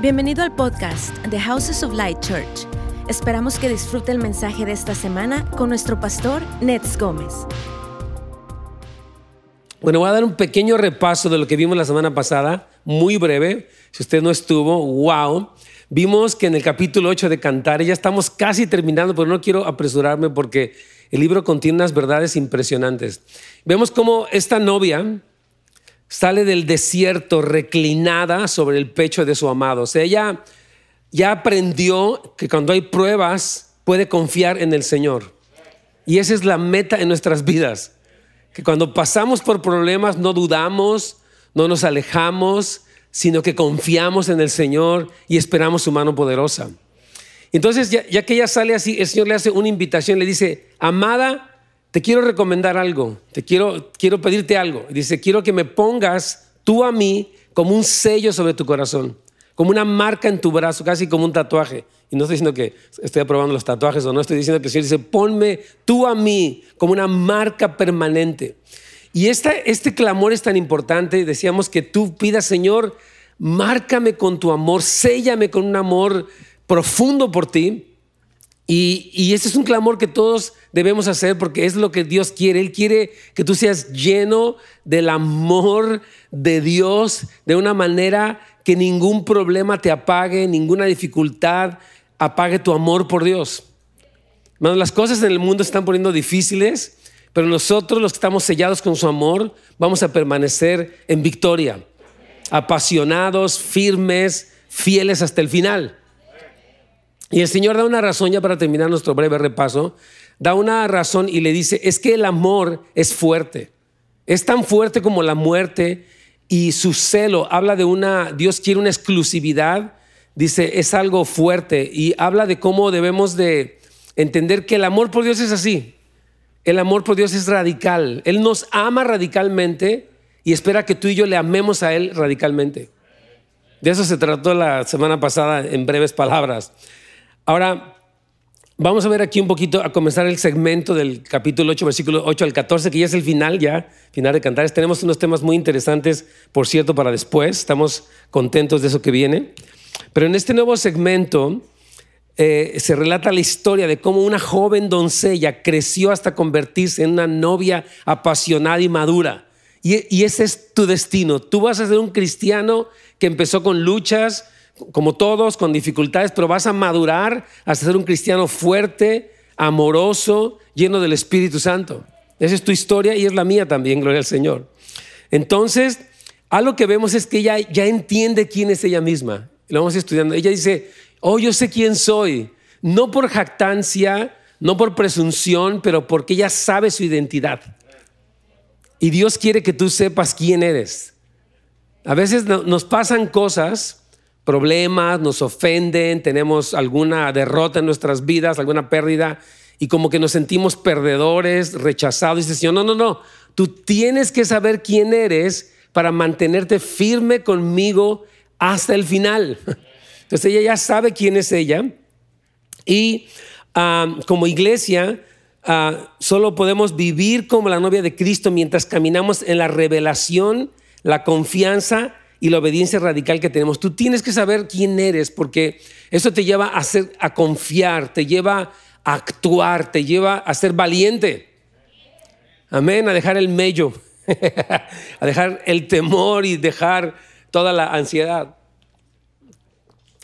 Bienvenido al podcast The Houses of Light Church. Esperamos que disfrute el mensaje de esta semana con nuestro pastor Nets Gómez. Bueno, voy a dar un pequeño repaso de lo que vimos la semana pasada, muy breve. Si usted no estuvo, wow. Vimos que en el capítulo 8 de Cantar, ya estamos casi terminando, pero no quiero apresurarme porque el libro contiene unas verdades impresionantes. Vemos cómo esta novia, sale del desierto reclinada sobre el pecho de su amado. O sea, ella ya aprendió que cuando hay pruebas puede confiar en el Señor. Y esa es la meta en nuestras vidas. Que cuando pasamos por problemas no dudamos, no nos alejamos, sino que confiamos en el Señor y esperamos su mano poderosa. Entonces, ya, ya que ella sale así, el Señor le hace una invitación, le dice, amada, te quiero recomendar algo, te quiero, quiero pedirte algo. Dice, quiero que me pongas tú a mí como un sello sobre tu corazón, como una marca en tu brazo, casi como un tatuaje. Y no estoy diciendo que estoy aprobando los tatuajes o no, estoy diciendo que el Señor dice, ponme tú a mí como una marca permanente. Y este clamor es tan importante, decíamos que tú pidas, Señor, márcame con tu amor, séllame con un amor profundo por ti, y, y ese es un clamor que todos debemos hacer porque es lo que Dios quiere. Él quiere que tú seas lleno del amor de Dios de una manera que ningún problema te apague, ninguna dificultad apague tu amor por Dios. las cosas en el mundo están poniendo difíciles, pero nosotros los que estamos sellados con su amor vamos a permanecer en victoria, apasionados, firmes, fieles hasta el final. Y el Señor da una razón, ya para terminar nuestro breve repaso, da una razón y le dice, es que el amor es fuerte, es tan fuerte como la muerte y su celo habla de una, Dios quiere una exclusividad, dice, es algo fuerte y habla de cómo debemos de entender que el amor por Dios es así, el amor por Dios es radical, Él nos ama radicalmente y espera que tú y yo le amemos a Él radicalmente. De eso se trató la semana pasada en breves palabras. Ahora, vamos a ver aquí un poquito, a comenzar el segmento del capítulo 8, versículo 8 al 14, que ya es el final, ya, final de Cantares. Tenemos unos temas muy interesantes, por cierto, para después. Estamos contentos de eso que viene. Pero en este nuevo segmento eh, se relata la historia de cómo una joven doncella creció hasta convertirse en una novia apasionada y madura. Y, y ese es tu destino. Tú vas a ser un cristiano que empezó con luchas, como todos, con dificultades, pero vas a madurar hasta ser un cristiano fuerte, amoroso, lleno del Espíritu Santo. Esa es tu historia y es la mía también, gloria al Señor. Entonces, algo que vemos es que ella ya entiende quién es ella misma. Lo vamos estudiando. Ella dice, oh, yo sé quién soy. No por jactancia, no por presunción, pero porque ella sabe su identidad. Y Dios quiere que tú sepas quién eres. A veces nos pasan cosas problemas, nos ofenden, tenemos alguna derrota en nuestras vidas, alguna pérdida, y como que nos sentimos perdedores, rechazados. Y dice, Señor, no, no, no, tú tienes que saber quién eres para mantenerte firme conmigo hasta el final. Entonces ella ya sabe quién es ella y como iglesia ah, solo podemos vivir como la novia de Cristo mientras caminamos en la revelación, la confianza y la obediencia radical que tenemos. Tú tienes que saber quién eres porque eso te lleva a, a confiar, te lleva a actuar, te lleva a ser valiente. Amén, a dejar el mello, a dejar el temor y dejar toda la ansiedad.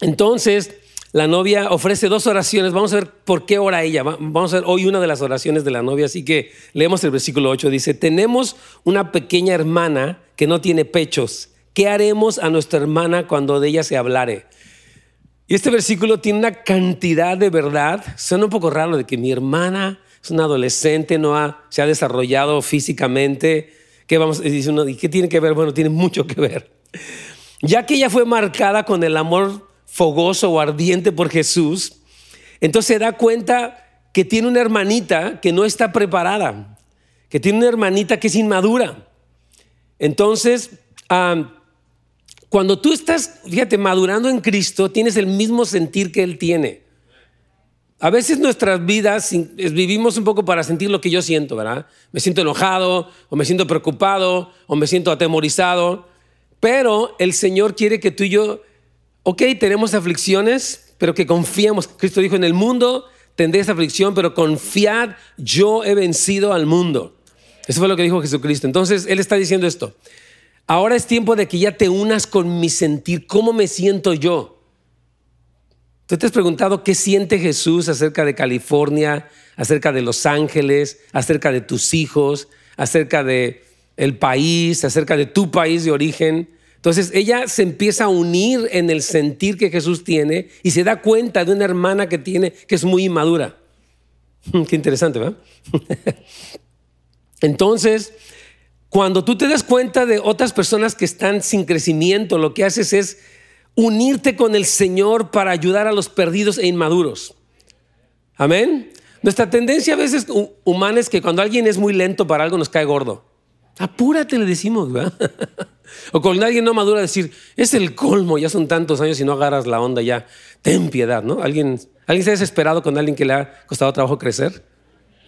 Entonces, la novia ofrece dos oraciones. Vamos a ver por qué ora ella. Vamos a ver hoy una de las oraciones de la novia. Así que leemos el versículo 8. Dice, tenemos una pequeña hermana que no tiene pechos ¿qué haremos a nuestra hermana cuando de ella se hablare? Y este versículo tiene una cantidad de verdad. Suena un poco raro de que mi hermana es una adolescente, no se ha desarrollado físicamente. ¿Qué, vamos, dice uno, ¿Y qué tiene que ver? Bueno, tiene mucho que ver. Ya que ella fue marcada con el amor fogoso o ardiente por Jesús, entonces se da cuenta que tiene una hermanita que no está preparada, que tiene una hermanita que es inmadura. Entonces, cuando tú estás, fíjate, madurando en Cristo, tienes el mismo sentir que Él tiene. A veces nuestras vidas vivimos un poco para sentir lo que yo siento, ¿verdad? Me siento enojado, o me siento preocupado, o me siento atemorizado. Pero el Señor quiere que tú y yo ok, tenemos aflicciones, pero que confiamos. Cristo dijo, en el mundo tendréis aflicción, pero confiad, yo he vencido al mundo. Eso fue lo que dijo Jesucristo. Entonces, Él está diciendo esto. Ahora es tiempo de que ya te unas con mi sentir. ¿Cómo me siento yo? ¿Tú te has preguntado qué siente Jesús acerca de California, acerca de Los Ángeles, acerca de tus hijos, acerca de el país, acerca de tu país de origen? Entonces ella se empieza a unir en el sentir que Jesús tiene y se da cuenta de una hermana que tiene que es muy inmadura. Qué interesante, ¿verdad? Entonces, cuando tú te das cuenta de otras personas que están sin crecimiento, lo que haces es unirte con el Señor para ayudar a los perdidos e inmaduros. Amén. Nuestra tendencia a veces humana es que cuando alguien es muy lento para algo nos cae gordo. Apúrate, le decimos, ¿verdad? o cuando alguien no madura, decir, es el colmo, ya son tantos años y no agarras la onda ya. Ten piedad, ¿no? ¿Alguien, ¿Alguien se ha desesperado con alguien que le ha costado trabajo crecer?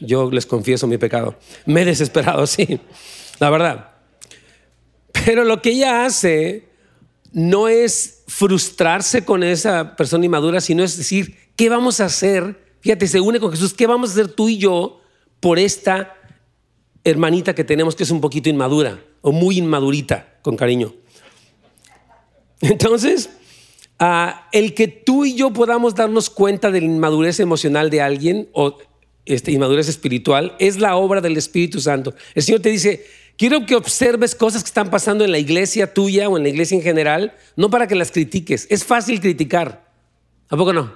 Yo les confieso mi pecado. Me he desesperado, sí, la verdad. Pero lo que ella hace no es frustrarse con esa persona inmadura, sino es decir, ¿qué vamos a hacer? Fíjate, se une con Jesús, ¿qué vamos a hacer tú y yo por esta hermanita que tenemos que es un poquito inmadura o muy inmadurita, con cariño? Entonces, ah, el que tú y yo podamos darnos cuenta de la inmadurez emocional de alguien o este, inmadurez espiritual, es la obra del Espíritu Santo. El Señor te dice, quiero que observes cosas que están pasando en la iglesia tuya o en la iglesia en general, no para que las critiques. Es fácil criticar. ¿A poco no?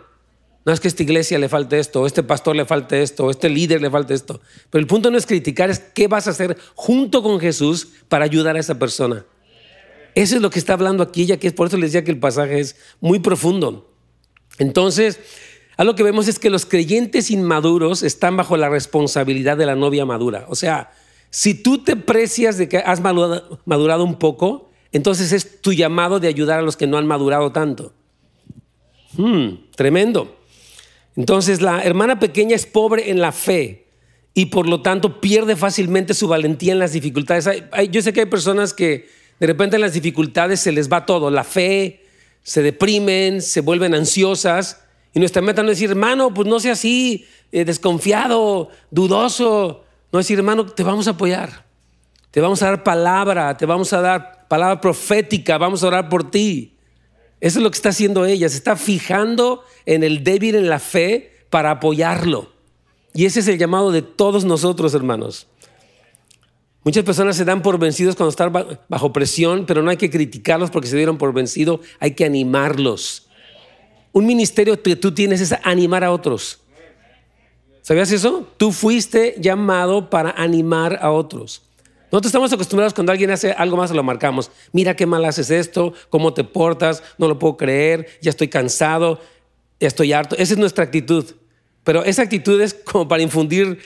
No es que a esta iglesia le falte esto, o este pastor le falte esto, o este líder le falte esto. Pero el punto no es criticar, es qué vas a hacer junto con Jesús para ayudar a esa persona. Eso es lo que está hablando aquí, ya que es por eso les decía que el pasaje es muy profundo. Entonces, lo que vemos es que los creyentes inmaduros están bajo la responsabilidad de la novia madura. O sea, si tú te precias de que has madurado un poco, entonces es tu llamado de ayudar a los que no han madurado tanto. Hmm, tremendo. Entonces la hermana pequeña es pobre en la fe y por lo tanto pierde fácilmente su valentía en las dificultades. yo sé que hay personas que de repente en las dificultades se les va todo, la fe, se deprimen, se vuelven ansiosas y nuestra meta no es decir, hermano, pues no sea así, eh, desconfiado, dudoso. No decir, hermano, te vamos a apoyar. Te vamos a dar palabra, te vamos a dar palabra profética, vamos a orar por ti. Eso es lo que está haciendo ella. Se está fijando en el débil en la fe para apoyarlo. Y ese es el llamado de todos nosotros, hermanos. Muchas personas se dan por vencidos cuando están bajo presión, pero no hay que criticarlos porque se dieron por vencido, hay que animarlos. Un ministerio que tú tienes es animar a otros. ¿Sabías eso? Tú fuiste llamado para animar a otros. Nosotros estamos acostumbrados cuando alguien hace algo más, lo marcamos. Mira qué mal haces esto, cómo te portas, no lo puedo creer, ya estoy cansado, ya estoy harto. Esa es nuestra actitud. Pero esa actitud es como para infundir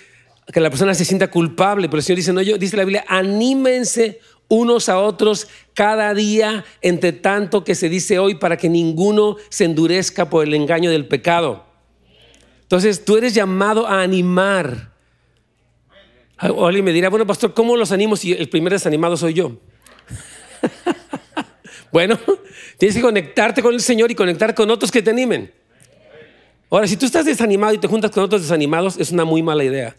que la persona se sienta culpable. Pero el Señor dice, no, yo, dice la Biblia, anímense unos a otros cada día, entre tanto que se dice hoy, para que ninguno se endurezca por el engaño del pecado. Entonces tú eres llamado a animar. O alguien me dirá, bueno, pastor, ¿cómo los animo si el primer desanimado soy yo? bueno, tienes que conectarte con el Señor y conectar con otros que te animen. Ahora, si tú estás desanimado y te juntas con otros desanimados, es una muy mala idea.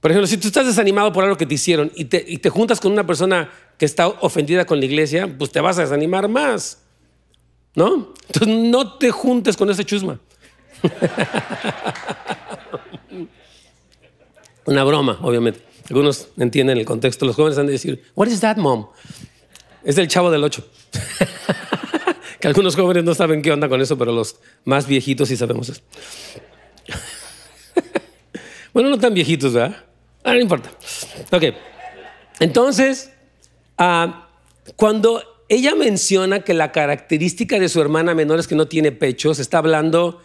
Por ejemplo, si tú estás desanimado por algo que te hicieron y te, juntas con una persona que está ofendida con la iglesia, pues te vas a desanimar más. ¿No? Entonces no te juntes con ese chusma. Una broma, obviamente. Algunos entienden el contexto. Los jóvenes han de decir, What is that, mom? Es del chavo del 8. que algunos jóvenes no saben qué onda con eso, pero los más viejitos sí sabemos eso. bueno, no tan viejitos, ¿verdad? Ah, no importa. Ok. Entonces, ah, cuando ella menciona que la característica de su hermana menor es que no tiene pechos, está hablando,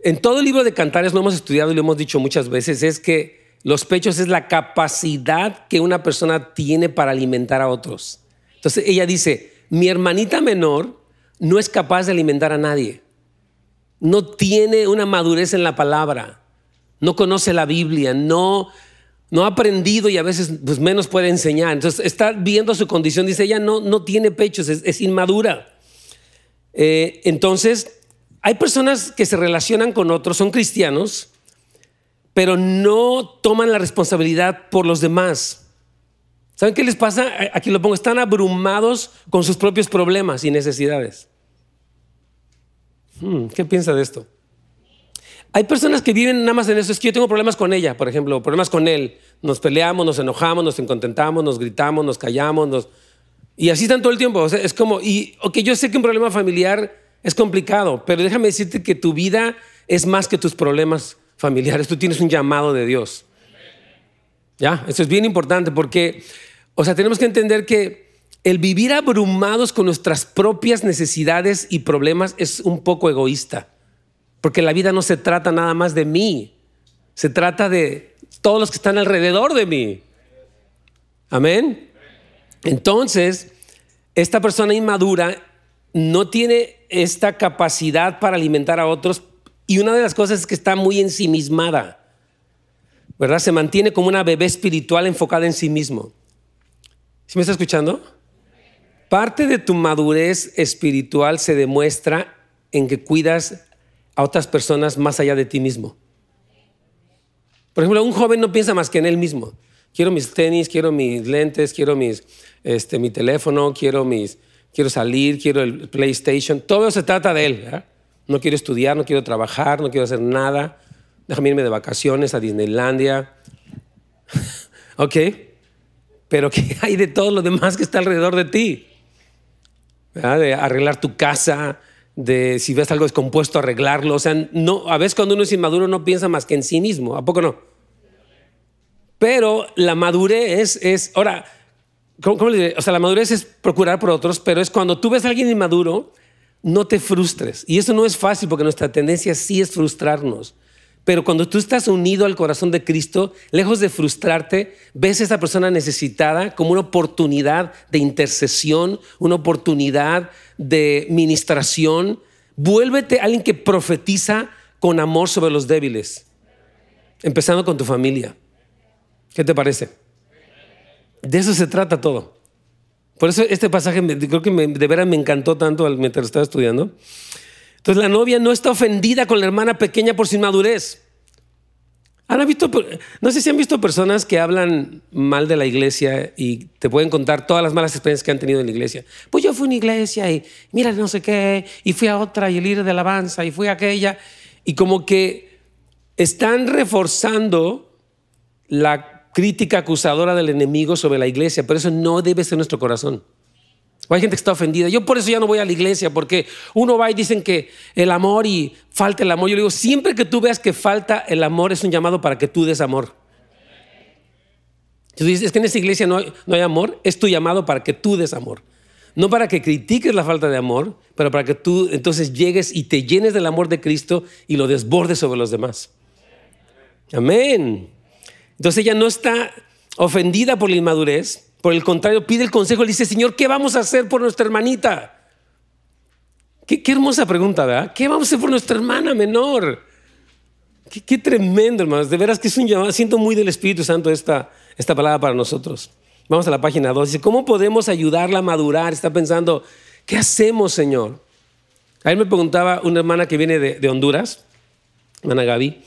en todo el libro de Cantares lo hemos estudiado y lo hemos dicho muchas veces, es que los pechos es la capacidad que una persona tiene para alimentar a otros. Entonces ella dice, mi hermanita menor no es capaz de alimentar a nadie, no tiene una madurez en la palabra, no conoce la Biblia, no no ha aprendido y a veces pues, menos puede enseñar. Entonces está viendo su condición, dice ella no, no tiene pechos, es, inmadura. Eh, entonces, hay personas que se relacionan con otros, son cristianos, pero no toman la responsabilidad por los demás. ¿Saben qué les pasa? Aquí lo pongo, están abrumados con sus propios problemas y necesidades. Hmm, ¿Qué piensa de esto? Hay personas que viven nada más en eso. Es que yo tengo problemas con ella, por ejemplo, problemas con él. Nos peleamos, nos enojamos, nos incontentamos, nos gritamos, nos callamos, nos... y así están todo el tiempo. es como, y ok, yo sé que un problema familiar es complicado, pero déjame decirte que tu vida es más que tus problemas familiares. Tú tienes un llamado de Dios. ¿Ya? Eso es bien importante porque o sea, tenemos que entender que el vivir abrumados con nuestras propias necesidades y problemas es un poco egoísta, porque la vida no se trata nada más de mí, se trata de todos los que están alrededor de mí. Amén. Entonces, esta persona inmadura no tiene esta capacidad para alimentar a otros y una de las cosas es que está muy ensimismada, ¿verdad? Se mantiene como una bebé espiritual enfocada en sí mismo. ¿Sí me está escuchando? Parte de tu madurez espiritual se demuestra en que cuidas a otras personas más allá de ti mismo. Por ejemplo, un joven no piensa más que en él mismo. Quiero mis tenis, quiero mis lentes, quiero mis, este, mi teléfono, quiero, mis, quiero salir, quiero el PlayStation. Todo se trata de él. No quiero estudiar, no quiero trabajar, no quiero hacer nada. Déjame irme de vacaciones a Disneylandia. ¿Ok? pero ¿qué hay de todo lo demás que está alrededor de ti? De arreglar tu casa, de si ves algo descompuesto, arreglarlo. O sea, no, a veces cuando uno es inmaduro no piensa más que en sí mismo, ¿a poco no? Pero la madurez es, ahora, ¿cómo, le diré? O sea, la madurez es procurar por otros, pero es cuando tú ves a alguien inmaduro, no te frustres. Y eso no es fácil porque nuestra tendencia sí es frustrarnos. Pero cuando tú estás unido al corazón de Cristo, lejos de frustrarte, ves a esa persona necesitada como una oportunidad de intercesión, una oportunidad de ministración. Vuélvete alguien que profetiza con amor sobre los débiles, empezando con tu familia. ¿Qué te parece? De eso se trata todo. Por eso este pasaje creo que de veras me encantó tanto mientras estaba estudiando. Entonces la novia no está ofendida con la hermana pequeña por su inmadurez. ¿Han visto, no sé si han visto personas que hablan mal de la iglesia y te pueden contar todas las malas experiencias que han tenido en la iglesia. Pues yo fui a una iglesia y mira no sé qué, y fui a otra y el líder de alabanza y fui a aquella. Y como que están reforzando la crítica acusadora del enemigo sobre la iglesia, pero eso no debe ser nuestro corazón. O hay gente que está ofendida. Yo por eso ya no voy a la iglesia, porque uno va y dicen que el amor y falta el amor. Yo le digo, siempre que tú veas que falta el amor es un llamado para que tú des amor. Si tú dices, es que en esa iglesia no hay, no hay amor, es tu llamado para que tú des amor. No para que critiques la falta de amor, pero para que tú entonces llegues y te llenes del amor de Cristo y lo desbordes sobre los demás. Amén. Entonces ella no está ofendida por la inmadurez, por el contrario, pide el consejo, le dice, Señor, ¿qué vamos a hacer por nuestra hermanita? Qué, hermosa pregunta, ¿verdad? ¿Qué vamos a hacer por nuestra hermana menor? Qué, tremendo, hermanos. De veras que es un llamado. Siento muy del Espíritu Santo esta, esta palabra para nosotros. Vamos a la página 2. Dice, ¿cómo podemos ayudarla a madurar? Está pensando, ¿qué hacemos, Señor? A él me preguntaba una hermana que viene de, de Honduras, hermana Gaby,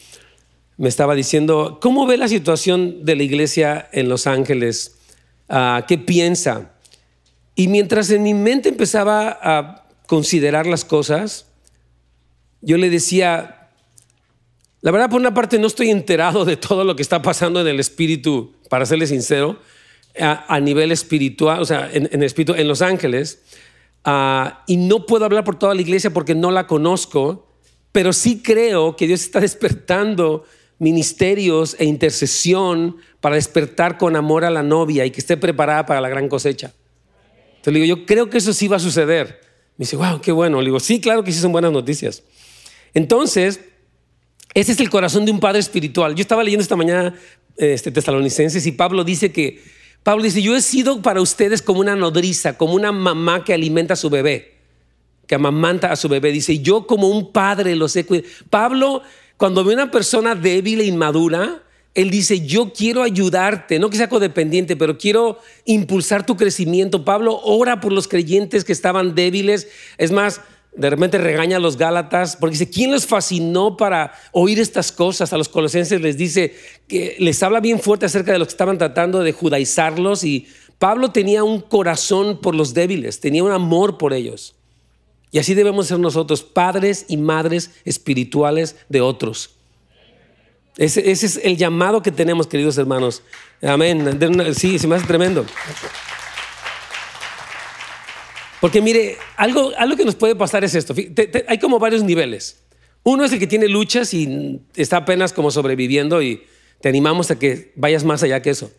me estaba diciendo, ¿cómo ve la situación de la iglesia en Los Ángeles? Ah, qué piensa. Y mientras en mi mente empezaba a considerar las cosas, yo le decía, la verdad por una parte no estoy enterado de todo lo que está pasando en el espíritu, para serle sincero, a, nivel espiritual, o sea, en, espíritu, en Los Ángeles, ah, y no puedo hablar por toda la iglesia porque no la conozco, pero sí creo que Dios está despertando ministerios e intercesión para despertar con amor a la novia y que esté preparada para la gran cosecha. Entonces le digo, yo creo que eso sí va a suceder. Me dice, wow, qué bueno. Le digo, sí, claro que sí son buenas noticias. Entonces, ese es el corazón de un padre espiritual. Yo estaba leyendo esta mañana este, Tesalonicenses y Pablo dice que, Pablo dice, yo he sido para ustedes como una nodriza, como una mamá que alimenta a su bebé, que amamanta a su bebé. Dice, yo como un padre los he cuidado. Pablo cuando ve una persona débil e inmadura, él dice, yo quiero ayudarte, no que sea codependiente, pero quiero impulsar tu crecimiento. Pablo ora por los creyentes que estaban débiles. Es más, de repente regaña a los Gálatas porque dice, ¿quién los fascinó para oír estas cosas? A los colosenses les dice que les habla bien fuerte acerca de lo que estaban tratando de judaizarlos y Pablo tenía un corazón por los débiles, tenía un amor por ellos. Y así debemos ser nosotros, padres y madres espirituales de otros. Ese, es el llamado que tenemos, queridos hermanos. Amén. Sí, se me hace tremendo. Porque mire, algo, algo que nos puede pasar es esto. hay como varios niveles. Uno es el que tiene luchas y está apenas como sobreviviendo y te animamos a que vayas más allá que eso.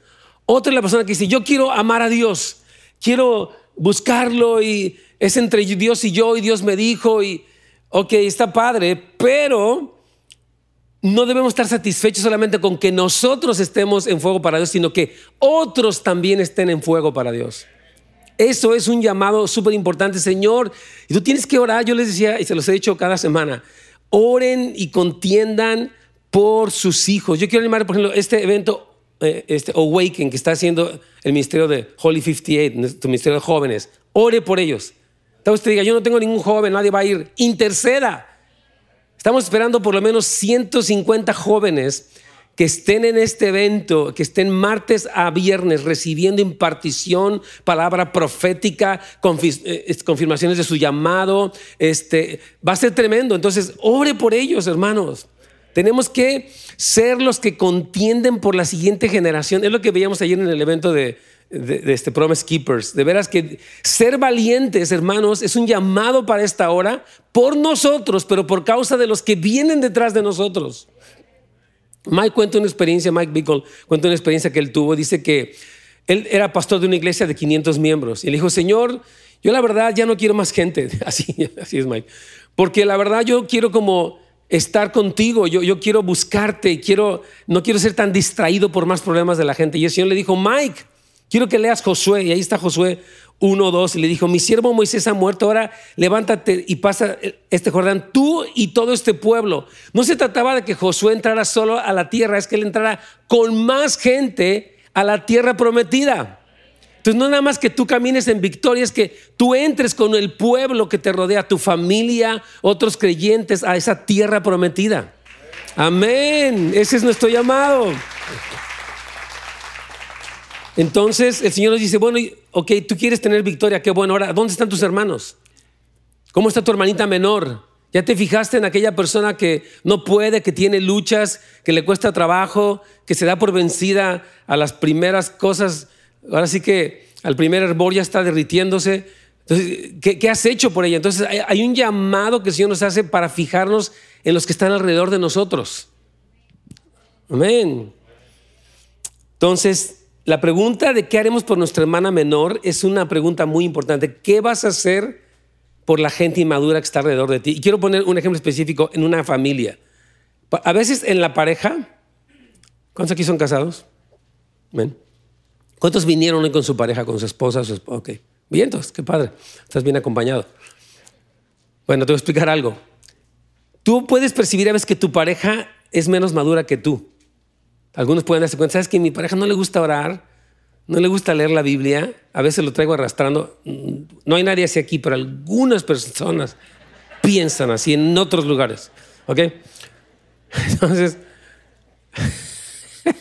Otro es la persona que dice, yo quiero amar a Dios, quiero buscarlo y es entre Dios y yo y Dios me dijo y, ok, está padre, pero no debemos estar satisfechos solamente con que nosotros estemos en fuego para Dios, sino que otros también estén en fuego para Dios. Eso es un llamado súper importante, Señor. Y tú tienes que orar, yo les decía, y se los he dicho cada semana, oren y contiendan por sus hijos. Yo quiero animar, por ejemplo, este evento, eh, este Awaken, que está haciendo el ministerio de Holy 58, tu ministerio de jóvenes. Ore por ellos. Tal usted diga, yo no tengo ningún joven, nadie va a ir. Interceda. Estamos esperando por lo menos 150 jóvenes que estén en este evento, que estén martes a viernes recibiendo impartición, palabra profética, eh, confirmaciones de su llamado, este, va a ser tremendo. Entonces, ore por ellos, hermanos. Tenemos que ser los que contienden por la siguiente generación. Es lo que veíamos ayer en el evento de, de, este Promise Keepers. De veras que ser valientes, hermanos, es un llamado para esta hora por nosotros, pero por causa de los que vienen detrás de nosotros. Mike cuenta una experiencia, Mike Bickle cuenta una experiencia que él tuvo. Dice que él era pastor de una iglesia de 500 miembros. Y le dijo, Señor, yo la verdad ya no quiero más gente. Así, así es Mike. Porque la verdad yo quiero como estar contigo, yo, yo quiero buscarte, quiero, no quiero ser tan distraído por más problemas de la gente. Y el Señor le dijo, Mike, quiero que leas Josué. Y ahí está Josué 1, 2, y le dijo, mi siervo Moisés ha muerto, ahora levántate y pasa este Jordán, tú y todo este pueblo. No se trataba de que Josué entrara solo a la tierra, es que él entrara con más gente a la tierra prometida. Entonces no nada más que tú camines en victoria, es que tú entres con el pueblo que te rodea, tu familia, otros creyentes, a esa tierra prometida. Amén. Ese es nuestro llamado. Entonces el Señor nos dice, bueno, ok, tú quieres tener victoria, qué bueno. Ahora, ¿dónde están tus hermanos? ¿Cómo está tu hermanita menor? ¿Ya te fijaste en aquella persona que no puede, que tiene luchas, que le cuesta trabajo, que se da por vencida a las primeras cosas? Ahora sí que al primer hervor ya está derritiéndose. Entonces, ¿qué, has hecho por ella? Entonces, hay, hay un llamado que el Señor nos hace para fijarnos en los que están alrededor de nosotros. Amén. Entonces, la pregunta de qué haremos por nuestra hermana menor es una pregunta muy importante. ¿Qué vas a hacer por la gente inmadura que está alrededor de ti? Y quiero poner un ejemplo específico en una familia. A veces en la pareja, ¿cuántos aquí son casados? ¿Cuántos vinieron hoy con su pareja, con su esposa? Su esposa? Ok, vientos, qué padre, estás bien acompañado. Bueno, te voy a explicar algo. Tú puedes percibir a veces que tu pareja es menos madura que tú. Algunos pueden darse cuenta, ¿sabes que mi pareja no le gusta orar? No le gusta leer la Biblia. A veces lo traigo arrastrando. No hay nadie así aquí, pero algunas personas piensan así en otros lugares. ¿Ok? Entonces,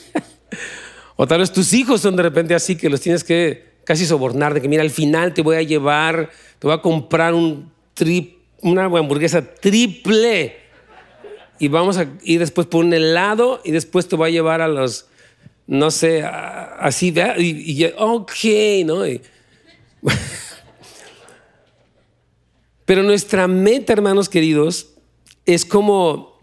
o tal vez tus hijos son de repente así que los tienes que casi sobornar de que mira, al final te voy a llevar, te voy a comprar un trip, una hamburguesa triple y vamos a ir después por un helado y después te va a llevar a los, no sé, así, y, y, ok, ¿no? pero nuestra meta, hermanos queridos, es como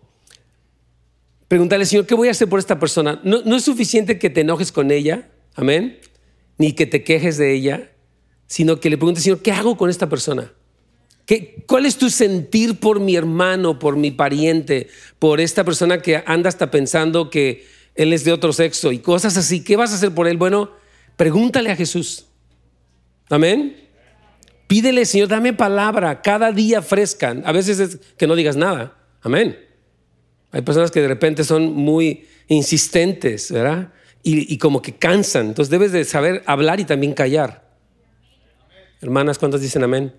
preguntarle, Señor, ¿qué voy a hacer por esta persona? No, no es suficiente que te enojes con ella, amén, ni que te quejes de ella, sino que le preguntes, Señor, ¿qué hago con esta persona? ¿Cuál es tu sentir por mi hermano, por mi pariente, por esta persona que anda hasta pensando que él es de otro sexo y cosas así? ¿Qué vas a hacer por él? Bueno, pregúntale a Jesús. Amén. Pídele, Señor, dame palabra cada día fresca. A veces es que no digas nada. Amén. Hay personas que de repente son muy insistentes, ¿verdad? Y, y como que cansan. Entonces debes de saber hablar y también callar. Hermanas, ¿cuántas dicen amén?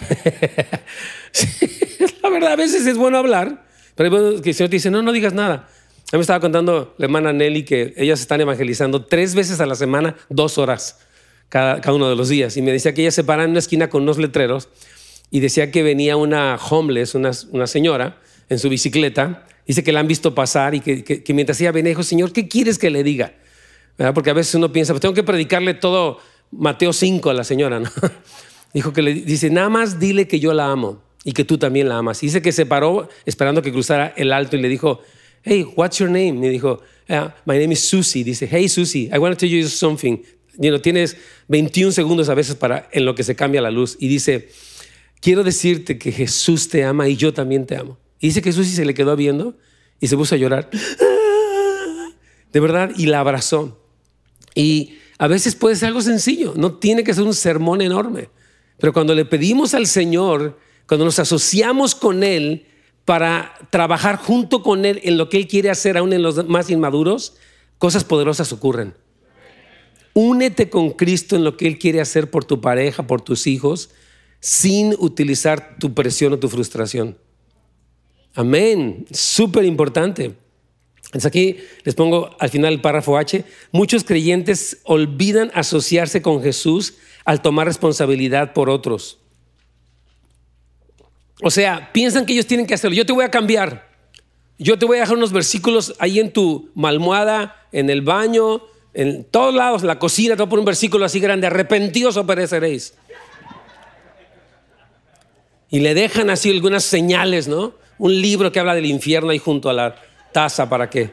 la verdad, a veces es bueno hablar, pero que el Señor te dice, no, no digas nada. A mí me estaba contando la hermana Nelly que ellas están evangelizando tres veces a la semana, dos horas cada, uno de los días. Y me decía que ella se para en una esquina con unos letreros y decía que venía una homeless, una, una señora, en su bicicleta. Dice que la han visto pasar y que, mientras ella venía dijo, Señor, ¿qué quieres que le diga? Porque a veces uno piensa, pues tengo que predicarle todo Mateo 5 a la señora. ¿no? Dijo que le dice, nada más dile que yo la amo y que tú también la amas. Y dice que se paró esperando que cruzara el alto y le dijo, hey, what's your name? Y dijo, ah, my name is Susie. Dice, hey, Susie, I want to tell you something. You tienes 21 segundos a veces para en lo que se cambia la luz. Y dice, quiero decirte que Jesús te ama y yo también te amo. Y dice que Susie se le quedó viendo y se puso a llorar. De verdad, y la abrazó. Y a veces puede ser algo sencillo, no tiene que ser un sermón enorme. Pero cuando le pedimos al Señor, cuando nos asociamos con Él, para trabajar junto con Él en lo que Él quiere hacer aún en los más inmaduros, cosas poderosas ocurren. Únete con Cristo en lo que Él quiere hacer por tu pareja, por tus hijos, sin utilizar tu presión o tu frustración. Amén. Súper importante. Entonces aquí les pongo al final el párrafo H. Muchos creyentes olvidan asociarse con Jesús al tomar responsabilidad por otros. O sea, piensan que ellos tienen que hacerlo. Yo te voy a cambiar. Yo te voy a dejar unos versículos ahí en tu malmohada, en el baño, en todos lados, en la cocina, te voy a poner un versículo así grande, arrepentidos o pereceréis. Y le dejan así algunas señales, ¿no? Un libro que habla del infierno ahí junto a la taza para que,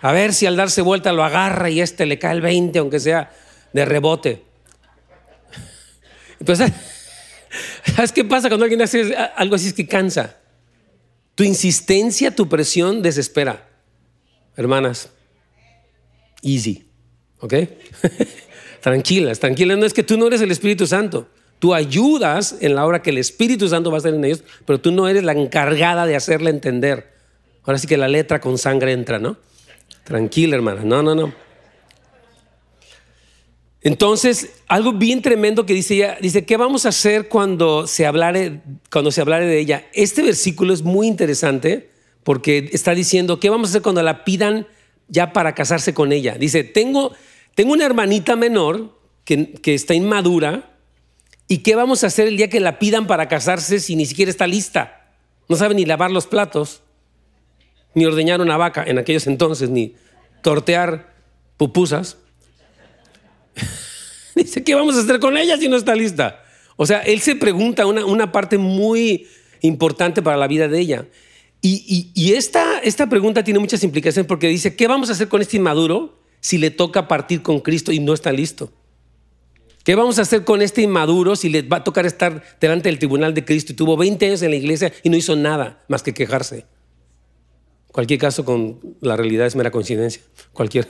a ver si al darse vuelta lo agarra y este le cae el 20, aunque sea de rebote. Entonces, ¿Sabes qué pasa cuando alguien hace algo así? Es que cansa. Tu insistencia, tu presión desespera. Hermanas, easy, ¿ok? tranquilas, tranquilas. No es que tú no eres el Espíritu Santo. Tú ayudas en la obra que el Espíritu Santo va a hacer en ellos, pero tú no eres la encargada de hacerle entender. Ahora sí que la letra con sangre entra, ¿no? Tranquila, hermana. No, no, no. Entonces, algo bien tremendo que dice ella, dice, ¿qué vamos a hacer cuando se hablare, cuando se de ella? Este versículo es muy interesante porque está diciendo, ¿qué vamos a hacer cuando la pidan ya para casarse con ella? Dice, tengo, tengo una hermanita menor que, que está inmadura y ¿qué vamos a hacer el día que la pidan para casarse si ni siquiera está lista? No sabe ni lavar los platos, ni ordeñar una vaca en aquellos entonces, ni tortear pupusas. Dice, ¿qué vamos a hacer con ella si no está lista? O sea, él se pregunta una, una parte muy importante para la vida de ella. Y, y, esta, esta pregunta tiene muchas implicaciones porque dice, ¿qué vamos a hacer con este inmaduro si le toca partir con Cristo y no está listo? ¿Qué vamos a hacer con este inmaduro si le va a tocar estar delante del tribunal de Cristo y tuvo 20 años en la iglesia y no hizo nada más que quejarse? Cualquier caso con la realidad es mera coincidencia, cualquier,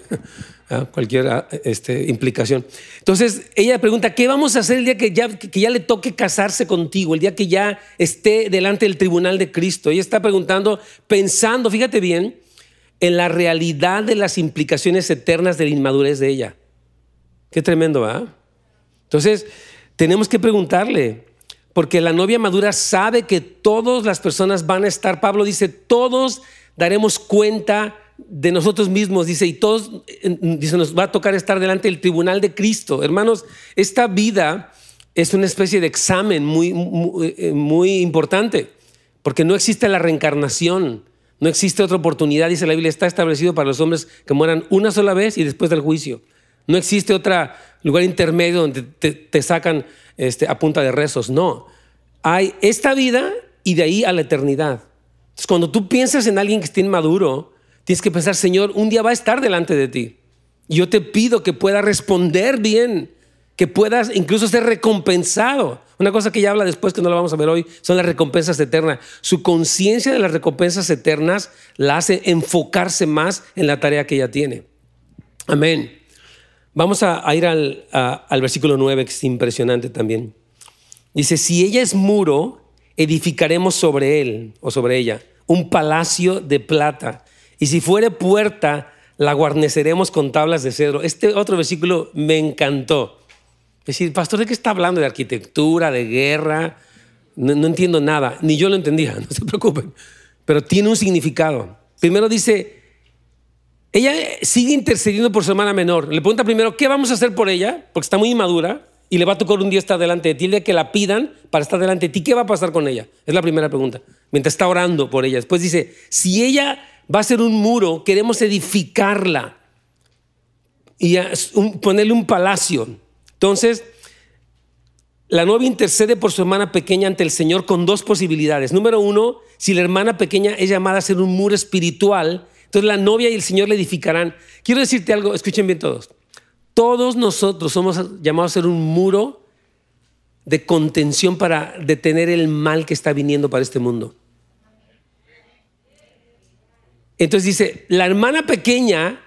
ah, cualquier este, implicación. Entonces ella pregunta, ¿qué vamos a hacer el día que ya, que ya le toque casarse contigo, el día que ya esté delante del tribunal de Cristo? Ella está preguntando, pensando, fíjate bien, en la realidad de las implicaciones eternas de la inmadurez de ella. Qué tremendo, ¿verdad? Entonces, tenemos que preguntarle, porque la novia madura sabe que todas las personas van a estar, Pablo dice, todos daremos cuenta de nosotros mismos, dice, y todos, dice, nos va a tocar estar delante del tribunal de Cristo. Hermanos, esta vida es una especie de examen muy, muy, muy importante, porque no existe la reencarnación, no existe otra oportunidad, dice la Biblia, está establecido para los hombres que mueran una sola vez y después del juicio. No existe otro lugar intermedio donde te, sacan este, a punta de rezos, no. Hay esta vida y de ahí a la eternidad. Entonces, cuando tú piensas en alguien que esté inmaduro, tienes que pensar, Señor, un día va a estar delante de ti. Yo te pido que pueda responder bien, que puedas incluso ser recompensado. Una cosa que ya habla después, que no la vamos a ver hoy, son las recompensas eternas. Su conciencia de las recompensas eternas la hace enfocarse más en la tarea que ella tiene. Amén. Vamos a, ir al, al versículo 9, que es impresionante también. Dice, si ella es muro, edificaremos sobre él o sobre ella un palacio de plata. Y si fuere puerta, la guarneceremos con tablas de cedro. Este otro versículo me encantó. Es decir, pastor, ¿de qué está hablando? ¿De arquitectura, de guerra? no, entiendo nada, ni yo lo entendía, no se preocupen, pero tiene un significado. Primero dice, ella sigue intercediendo por su hermana menor. Le pregunta primero, ¿qué vamos a hacer por ella? Porque está muy inmadura y le va a tocar un día estar delante de ti, el que la pidan para estar delante de ti, ¿qué va a pasar con ella? Es la primera pregunta. Mientras está orando por ella. Después dice, si ella va a ser un muro, queremos edificarla y ponerle un palacio. Entonces, la novia intercede por su hermana pequeña ante el Señor con dos posibilidades. Número uno, si la hermana pequeña es llamada a ser un muro espiritual, entonces la novia y el Señor le edificarán. Quiero decirte algo, escuchen bien todos. Todos nosotros somos llamados a ser un muro de contención para detener el mal que está viniendo para este mundo. Entonces dice, la hermana pequeña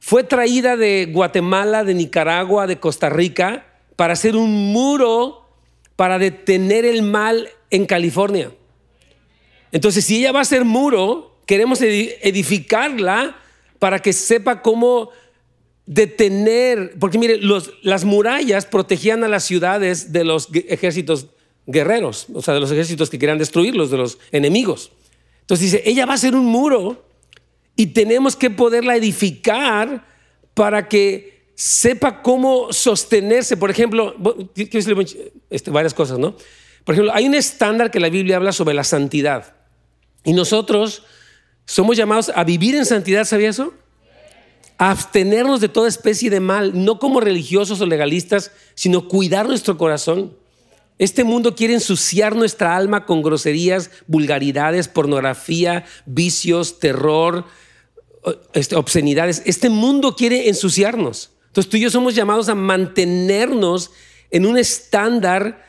fue traída de Guatemala, de Nicaragua, de Costa Rica, para hacer un muro para detener el mal en California. Entonces, si ella va a ser muro, queremos edificarla para que sepa cómo detener, porque mire, las murallas protegían a las ciudades de los ejércitos guerreros, o sea, de los ejércitos que querían destruirlos, de los enemigos. Entonces dice, ella va a ser un muro y tenemos que poderla edificar para que sepa cómo sostenerse. Por ejemplo, este, varias cosas, ¿no? Por ejemplo, hay un estándar que la Biblia habla sobre la santidad. Y nosotros somos llamados a vivir en santidad, ¿sabía eso? A abstenernos de toda especie de mal, no como religiosos o legalistas, sino cuidar nuestro corazón. Este mundo quiere ensuciar nuestra alma con groserías, vulgaridades, pornografía, vicios, terror, este, obscenidades. Este mundo quiere ensuciarnos. Entonces tú y yo somos llamados a mantenernos en un estándar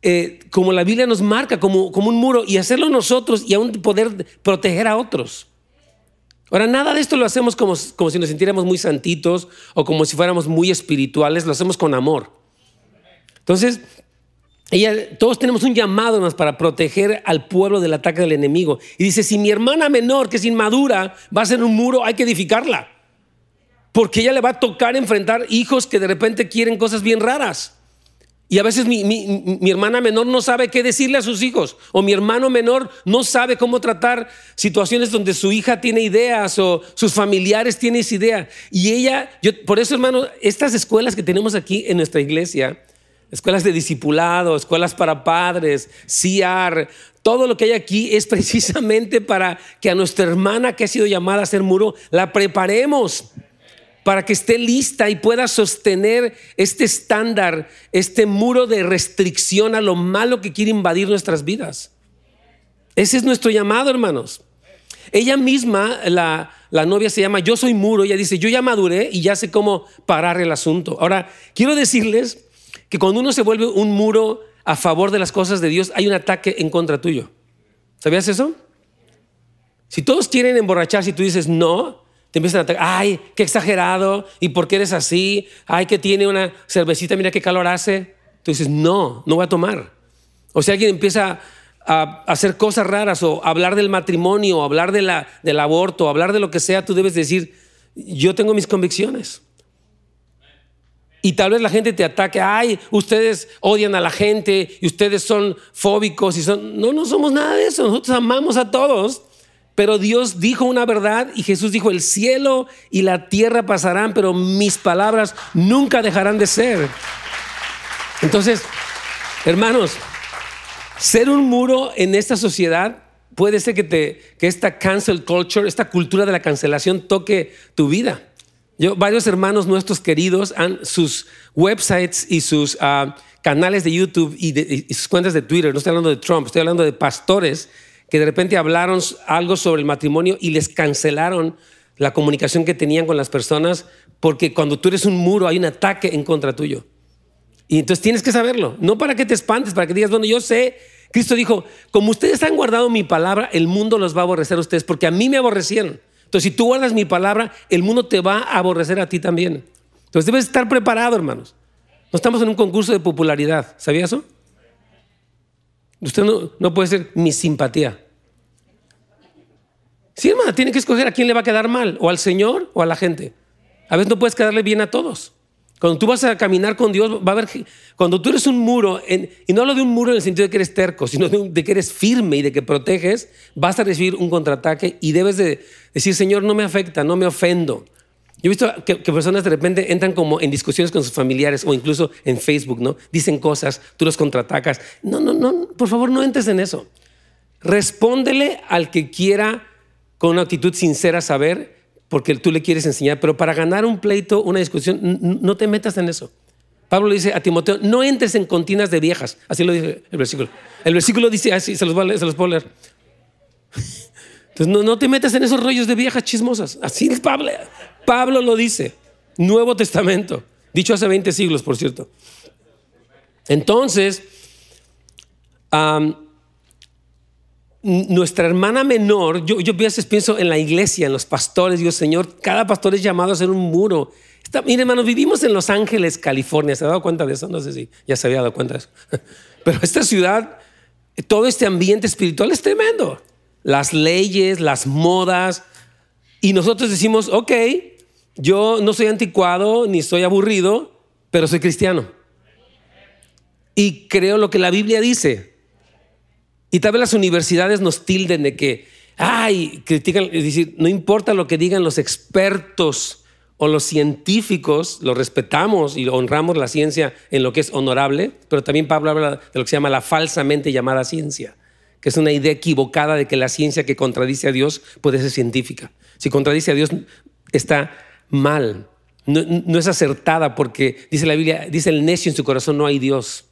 eh, como la Biblia nos marca, como, como un muro, y hacerlo nosotros y aún poder proteger a otros. Ahora, nada de esto lo hacemos como, como si nos sintiéramos muy santitos o como si fuéramos muy espirituales, lo hacemos con amor. Entonces, ella, todos tenemos un llamado más para proteger al pueblo del ataque del enemigo. Y dice, si mi hermana menor, que es inmadura, va a ser un muro, hay que edificarla. Porque ella le va a tocar enfrentar hijos que de repente quieren cosas bien raras. Y a veces mi, hermana menor no sabe qué decirle a sus hijos, o mi hermano menor no sabe cómo tratar situaciones donde su hija tiene ideas o sus familiares tienen esa idea. Y ella, yo, por eso hermano, estas escuelas que tenemos aquí en nuestra iglesia, escuelas de discipulado, escuelas para padres, CR, todo lo que hay aquí es precisamente para que a nuestra hermana que ha sido llamada a ser muro, la preparemos para que esté lista y pueda sostener este estándar, este muro de restricción a lo malo que quiere invadir nuestras vidas. Ese es nuestro llamado, hermanos. Ella misma, la, la novia se llama Yo soy muro, ella dice, yo ya maduré y ya sé cómo parar el asunto. Ahora, quiero decirles que cuando uno se vuelve un muro a favor de las cosas de Dios, hay un ataque en contra tuyo. ¿Sabías eso? Si todos quieren emborracharse y tú dices no, te empiezan a atacar, ay, qué exagerado, ¿y por qué eres así? Ay, que tiene una cervecita, mira qué calor hace. Tú dices, no, no voy a tomar. O si alguien empieza a hacer cosas raras o hablar del matrimonio, o hablar de la, del aborto, o hablar de lo que sea, tú debes decir, yo tengo mis convicciones. Y tal vez la gente te ataque, ay, ustedes odian a la gente y ustedes son fóbicos y son... No, no somos nada de eso, nosotros amamos a todos pero Dios dijo una verdad y Jesús dijo, el cielo y la tierra pasarán, pero mis palabras nunca dejarán de ser. Entonces, hermanos, ser un muro en esta sociedad puede ser que, te, que esta cancel culture, esta cultura de la cancelación toque tu vida. Yo, varios hermanos nuestros queridos, han, sus websites y sus ah, canales de YouTube y, y sus cuentas de Twitter, no estoy hablando de Trump, estoy hablando de pastores, que de repente hablaron algo sobre el matrimonio y les cancelaron la comunicación que tenían con las personas, porque cuando tú eres un muro hay un ataque en contra tuyo. Y entonces tienes que saberlo, no para que te espantes, para que digas, bueno, yo sé, Cristo dijo, como ustedes han guardado mi palabra, el mundo los va a aborrecer a ustedes, porque a mí me aborrecieron. Entonces, si tú guardas mi palabra, el mundo te va a aborrecer a ti también. Entonces, debes estar preparado, hermanos. No estamos en un concurso de popularidad, ¿sabía eso? Usted no, puede ser mi simpatía. Sí, hermana, tiene que escoger a quién le va a quedar mal, o al Señor o a la gente. A veces no puedes quedarle bien a todos. Cuando tú vas a caminar con Dios, va a haber, cuando tú eres un muro, y no hablo de un muro en el sentido de que eres terco, sino de, que eres firme y de que proteges, vas a recibir un contraataque y debes de decir, Señor, no me afecta, no me ofendo. Yo he visto que, personas de repente entran como en discusiones con sus familiares o incluso en Facebook, ¿no? Dicen cosas, tú los contraatacas. No, no, no, por favor, no entres en eso. Respóndele al que quiera con una actitud sincera saber porque tú le quieres enseñar, pero para ganar un pleito, una discusión, no te metas en eso. Pablo le dice a Timoteo, no entres en continas de viejas. Así lo dice el versículo. El versículo dice así, se los, voy a se los puedo leer. Entonces no, no, te metas en esos rollos de viejas chismosas. Así Pablo. Lo dice. Nuevo Testamento. Dicho hace 20 siglos, por cierto. Entonces, nuestra hermana menor, yo, yo a veces pienso en la iglesia, en los pastores, digo, Señor, cada pastor es llamado a ser un muro. Está, mire, hermanos, vivimos en Los Ángeles, California. ¿Se ha dado cuenta de eso? No sé si ya se había dado cuenta de eso. Pero esta ciudad, todo este ambiente espiritual es tremendo. Las leyes, las modas. Y nosotros decimos, ok, yo no soy anticuado ni soy aburrido, pero soy cristiano. Y creo lo que la Biblia dice. Y tal vez las universidades nos tilden de que, ay, critican, es decir, no importa lo que digan los expertos o los científicos, lo respetamos y honramos la ciencia en lo que es honorable, pero también Pablo habla de lo que se llama la falsamente llamada ciencia, que es una idea equivocada de que la ciencia que contradice a Dios puede ser científica. Si contradice a Dios, está mal, no, es acertada porque dice la Biblia, dice el necio en su corazón, no hay Dios.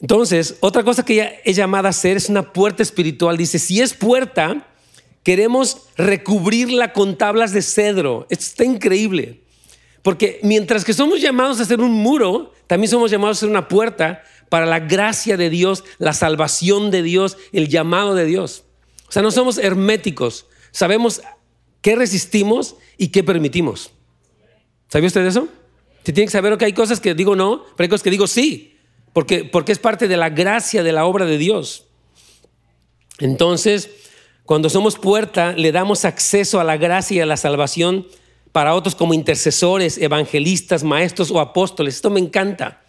Entonces, otra cosa que ella es llamada a hacer es una puerta espiritual. Dice, si es puerta, queremos recubrirla con tablas de cedro. Esto está increíble. Porque mientras que somos llamados a hacer un muro, también somos llamados a hacer una puerta para la gracia de Dios, la salvación de Dios, el llamado de Dios. O sea, no somos herméticos. Sabemos qué resistimos y qué permitimos. ¿Sabía usted eso? Se tiene que saber que hay cosas que digo no, pero hay cosas que digo sí porque, porque es parte de la gracia de la obra de Dios. Entonces, cuando somos puerta, le damos acceso a la gracia y a la salvación para otros como intercesores, evangelistas, maestros o apóstoles. Esto me encanta.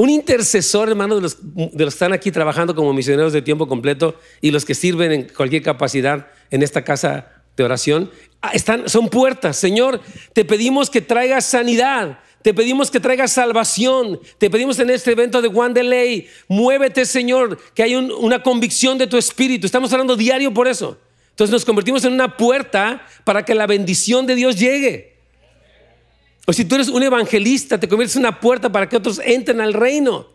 Un intercesor, hermano, de los, de los que están aquí trabajando como misioneros de tiempo completo y los que sirven en cualquier capacidad en esta casa de oración, ah, están, son puertas. Señor, te pedimos que traigas sanidad, te pedimos que traigas salvación. Te pedimos en este evento de One Delay, muévete Señor, que hay una convicción de tu espíritu. Estamos hablando diario por eso. Entonces nos convertimos en una puerta para que la bendición de Dios llegue. O si tú eres un evangelista, te conviertes en una puerta para que otros entren al reino.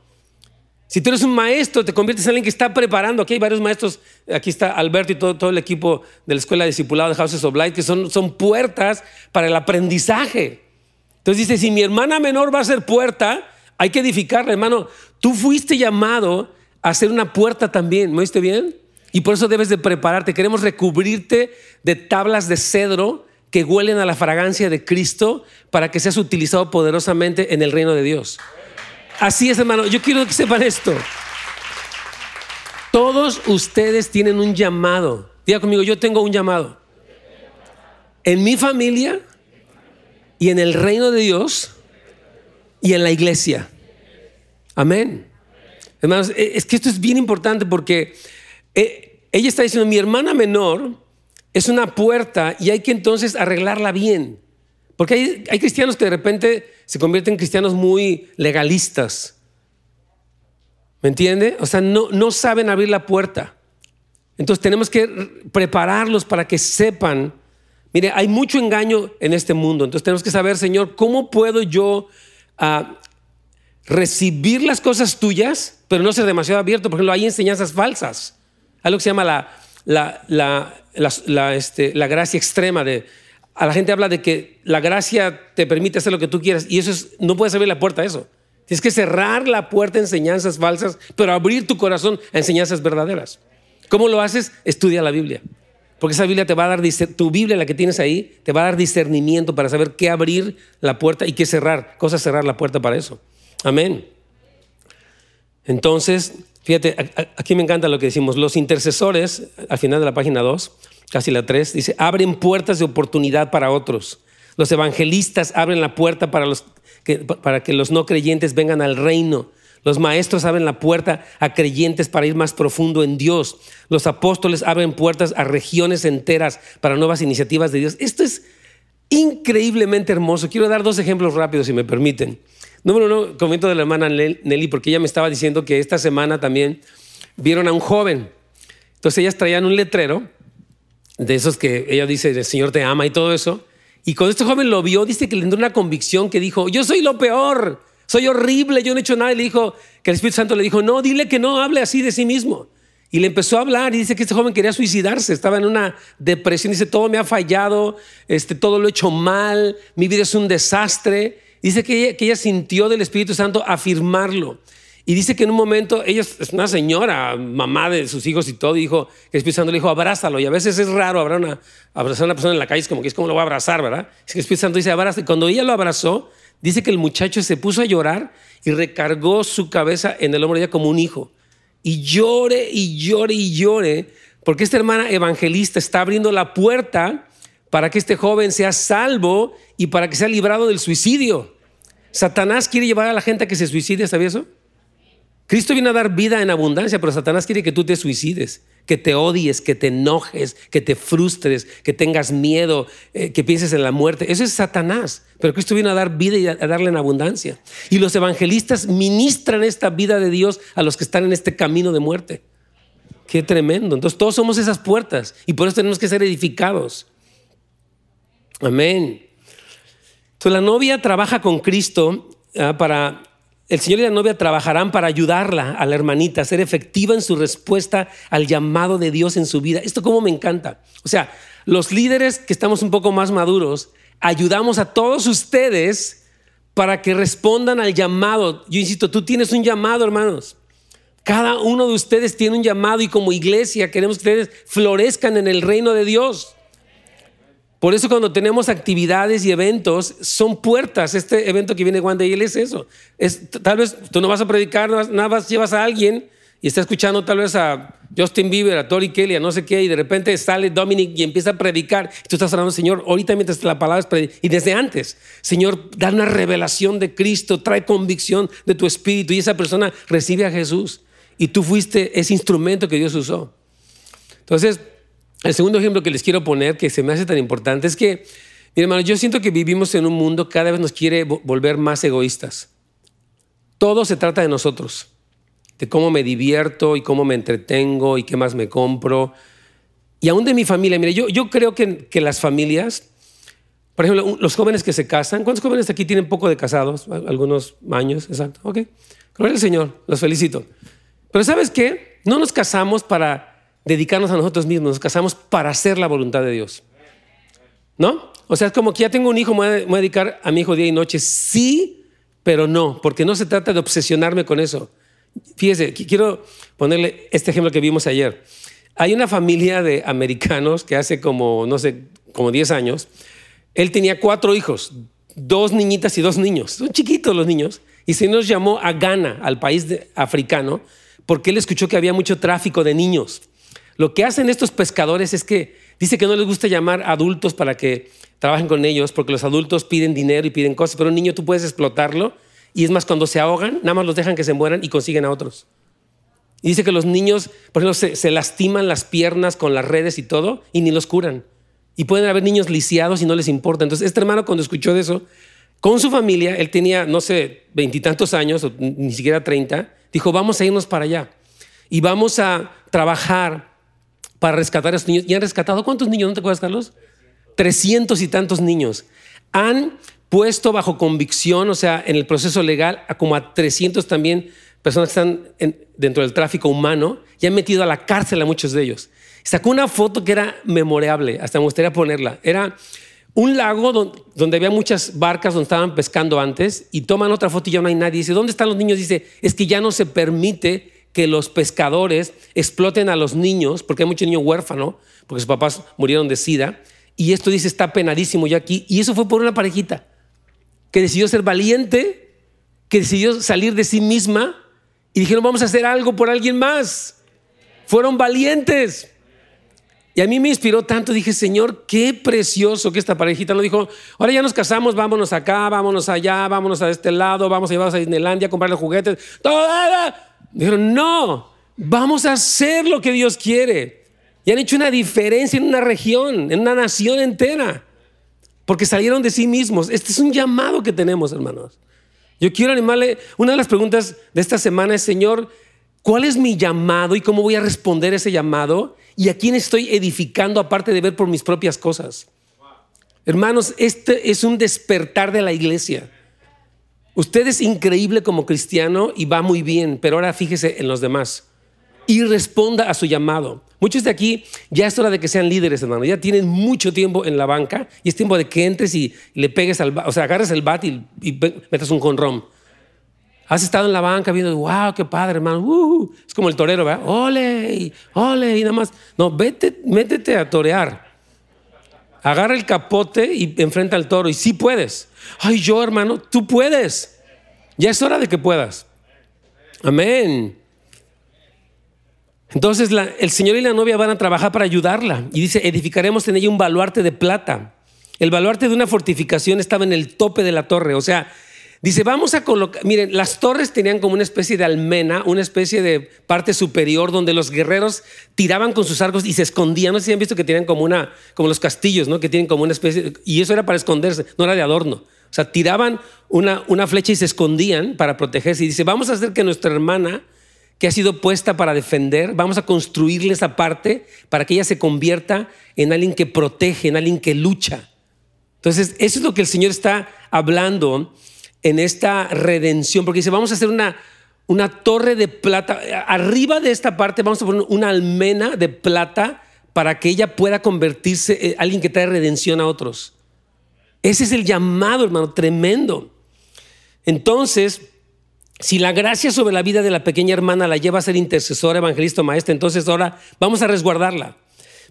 Si tú eres un maestro, te conviertes en alguien que está preparando. Aquí hay varios maestros. Aquí está Alberto y todo, todo el equipo de la Escuela de Discipulado de Houses of Light, que son, son puertas para el aprendizaje. Entonces dice, si mi hermana menor va a ser puerta, hay que edificarla, hermano. Tú fuiste llamado a ser una puerta también, ¿me oíste bien? Y por eso debes de prepararte. Queremos recubrirte de tablas de cedro que huelen a la fragancia de Cristo para que seas utilizado poderosamente en el reino de Dios. Así es, hermano. Yo quiero que sepan esto. Todos ustedes tienen un llamado. Diga conmigo, yo tengo un llamado. En mi familia, y en el reino de Dios y en la iglesia. Amén. Hermanos, e, es que esto es bien importante porque eh, ella está diciendo, mi hermana menor es una puerta y hay que entonces arreglarla bien. Porque hay, hay cristianos que de repente se convierten en cristianos muy legalistas. ¿Me entiende? O sea, no, no saben abrir la puerta. Entonces tenemos que prepararlos para que sepan Mire, hay mucho engaño en este mundo, entonces tenemos que saber, Señor, ¿cómo puedo yo ah, recibir las cosas tuyas, pero no ser demasiado abierto? Por ejemplo, hay enseñanzas falsas. Lo que se llama la, la, este, la gracia extrema. De, a la gente habla de que la gracia te permite hacer lo que tú quieras y eso es, no puedes abrir la puerta a eso. Tienes que cerrar la puerta a enseñanzas falsas, pero abrir tu corazón a enseñanzas verdaderas. ¿Cómo lo haces? Estudia la Biblia. Porque esa Biblia te va a dar, tu Biblia, la que tienes ahí, te va a dar discernimiento para saber qué abrir la puerta y qué cerrar, cosa cerrar la puerta para eso. Amén. Entonces, fíjate, aquí me encanta lo que decimos. Los intercesores, al final de la página 2, casi la 3, dice, abren puertas de oportunidad para otros. Los evangelistas abren la puerta para, los para que los no creyentes vengan al reino. Los maestros abren la puerta a creyentes para ir más profundo en Dios. Los apóstoles abren puertas a regiones enteras para nuevas iniciativas de Dios. Esto es increíblemente hermoso. Quiero dar dos ejemplos rápidos, si me permiten. Número uno, comento de la hermana Nelly, porque ella me estaba diciendo que esta semana también vieron a un joven. Entonces ellas traían un letrero de esos que ella dice, el Señor te ama y todo eso. Y cuando este joven lo vio, dice que le dio una convicción que dijo, yo soy lo peor, soy horrible, yo no he hecho nada. Y le dijo, que el Espíritu Santo le dijo, no, dile que no hable así de sí mismo. Y le empezó a hablar y dice que este joven quería suicidarse, estaba en una depresión, dice, todo me ha fallado, este, todo lo he hecho mal, mi vida es un desastre. Dice que ella, sintió del Espíritu Santo afirmarlo. Y dice que en un momento, ella es una señora, mamá de sus hijos y todo, y dijo, el Espíritu Santo le dijo, abrázalo. Y a veces es raro abrazar, a una persona en la calle, es como que es como lo voy a abrazar, ¿verdad? Es que el Espíritu Santo dice, abraza. Y cuando ella lo abrazó, dice que el muchacho se puso a llorar y recargó su cabeza en el hombro de ella como un hijo. Y llore y llore y llore, porque esta hermana evangelista está abriendo la puerta para que este joven sea salvo y para que sea librado del suicidio. Satanás quiere llevar a la gente a que se suicide, ¿sabía eso? Cristo viene a dar vida en abundancia, pero Satanás quiere que tú te suicides, que te odies, que te enojes, que te frustres, que tengas miedo, eh, que pienses en la muerte. Eso es Satanás. Pero Cristo viene a dar vida y a darle en abundancia. Y los evangelistas ministran esta vida de Dios a los que están en este camino de muerte. Qué tremendo. Entonces todos somos esas puertas y por eso tenemos que ser edificados. Amén. La novia trabaja con Cristo ah, para el Señor y la novia trabajarán para ayudarla a la hermanita a ser efectiva en su respuesta al llamado de Dios en su vida. Esto como me encanta. O sea, los líderes que estamos un poco más maduros, ayudamos a todos ustedes para que respondan al llamado. Yo insisto, tú tienes un llamado, hermanos. Cada uno de ustedes tiene un llamado y como iglesia queremos que ustedes florezcan en el reino de Dios. Por eso cuando tenemos actividades y eventos, son puertas. Este evento que viene Juan de él es eso. Es, tal vez tú no vas a predicar, nada más llevas a alguien y está escuchando tal vez a Justin Bieber, a Tori Kelly, a no sé qué, y de repente sale Dominic y empieza a predicar. Y tú estás hablando, Señor, ahorita mientras la palabra es predicar. Y desde antes, Señor, da una revelación de Cristo, trae convicción de tu espíritu y esa persona recibe a Jesús. Y tú fuiste ese instrumento que Dios usó. Entonces, el segundo ejemplo que les quiero poner, que se me hace tan importante, es que, mi hermano, yo siento que vivimos en un mundo que cada vez nos quiere volver más egoístas. Todo se trata de nosotros, de cómo me divierto y cómo me entretengo y qué más me compro. Y aún de mi familia, mire, yo, creo que, que las familias, por ejemplo, los jóvenes que se casan, ¿cuántos jóvenes aquí tienen poco de casados? Algunos años, exacto. Ok, gloria al Señor, los felicito. Pero ¿sabes qué? No nos casamos para dedicarnos a nosotros mismos, nos casamos para hacer la voluntad de Dios. ¿No? O sea, es como que ya tengo un hijo, me voy a dedicar a mi hijo día y noche. Sí, pero no, porque no se trata de obsesionarme con eso. Fíjese, quiero ponerle este ejemplo que vimos ayer. Hay una familia de americanos que hace como, no sé, como 10 años, él tenía cuatro hijos, dos niñitas y dos niños. Son chiquitos los niños. Y se nos llamó a Ghana, al país africano, porque él escuchó que había mucho tráfico de niños. Lo que hacen estos pescadores es que dice que no les gusta llamar adultos para que trabajen con ellos, porque los adultos piden dinero y piden cosas, pero un niño tú puedes explotarlo y es más, cuando se ahogan, nada más los dejan que se mueran y consiguen a otros. Y dice que los niños, por ejemplo, se, lastiman las piernas con las redes y todo y ni los curan. Y pueden haber niños lisiados y no les importa. Entonces, este hermano cuando escuchó de eso, con su familia, él tenía, no sé, veintitantos años, o ni siquiera treinta, dijo, vamos a irnos para allá. Y vamos a trabajar para rescatar a estos niños. ¿Y han rescatado cuántos niños? ¿No te acuerdas, Carlos? Trescientos y tantos niños. Han puesto bajo convicción, o sea, en el proceso legal, a como a 300 también personas que están dentro del tráfico humano y han metido a la cárcel a muchos de ellos. Sacó una foto que era memorable, hasta me gustaría ponerla. Era un lago donde, había muchas barcas donde estaban pescando antes y toman otra foto y ya no hay nadie. Dice, ¿dónde están los niños? Dice, es que ya no se permite que los pescadores exploten a los niños, porque hay muchos niños huérfanos, porque sus papás murieron de sida, y esto dice está penadísimo ya aquí, y eso fue por una parejita que decidió ser valiente, que decidió salir de sí misma y dijeron vamos a hacer algo por alguien más. Fueron valientes. Y a mí me inspiró tanto, dije, Señor, qué precioso que esta parejita lo dijo, ahora ya nos casamos, vámonos acá, vámonos allá, vámonos a este lado, vamos a llevarnos a Disneylandia a comprar los juguetes. Dijeron, no, vamos a hacer lo que Dios quiere. Y han hecho una diferencia en una región, en una nación entera, porque salieron de sí mismos. Este es un llamado que tenemos, hermanos. Yo quiero animarle, una de las preguntas de esta semana es, Señor, ¿cuál es mi llamado y cómo voy a responder ese llamado? ¿Y a quién estoy edificando aparte de ver por mis propias cosas? Hermanos, este es un despertar de la iglesia. Usted es increíble como cristiano y va muy bien, pero ahora fíjese en los demás y responda a su llamado. Muchos de aquí ya es hora de que sean líderes, hermano. Ya tienen mucho tiempo en la banca y es tiempo de que entres y le pegues al o sea, agarres el bat y, metas un conrón. Has estado en la banca viendo, wow, qué padre, hermano. Uh, es como el torero, ¿verdad? Ole, ole, y nada más. No, vete, métete a torear. Agarra el capote y enfrenta al toro. Y sí puedes. Ay, yo, hermano, tú puedes. Ya es hora de que puedas. Amén. Entonces el Señor y la novia van a trabajar para ayudarla. Y dice, edificaremos en ella un baluarte de plata. El baluarte de una fortificación estaba en el tope de la torre. O sea, Dice, vamos a colocar, miren, las torres tenían como una especie de almena, una especie de parte superior donde los guerreros tiraban con sus arcos y se escondían. No sé si han visto que tenían como una, como los castillos, ¿no? Que tienen como una especie, y eso era para esconderse, no era de adorno. O sea, tiraban una, una flecha y se escondían para protegerse. Y dice, vamos a hacer que nuestra hermana, que ha sido puesta para defender, vamos a construirle esa parte para que ella se convierta en alguien que protege, en alguien que lucha. Entonces, eso es lo que el Señor está hablando en esta redención, porque dice, vamos a hacer una, una torre de plata. Arriba de esta parte vamos a poner una almena de plata para que ella pueda convertirse en alguien que trae redención a otros. Ese es el llamado, hermano, tremendo. Entonces, si la gracia sobre la vida de la pequeña hermana la lleva a ser intercesora, evangelista, maestra, entonces ahora vamos a resguardarla.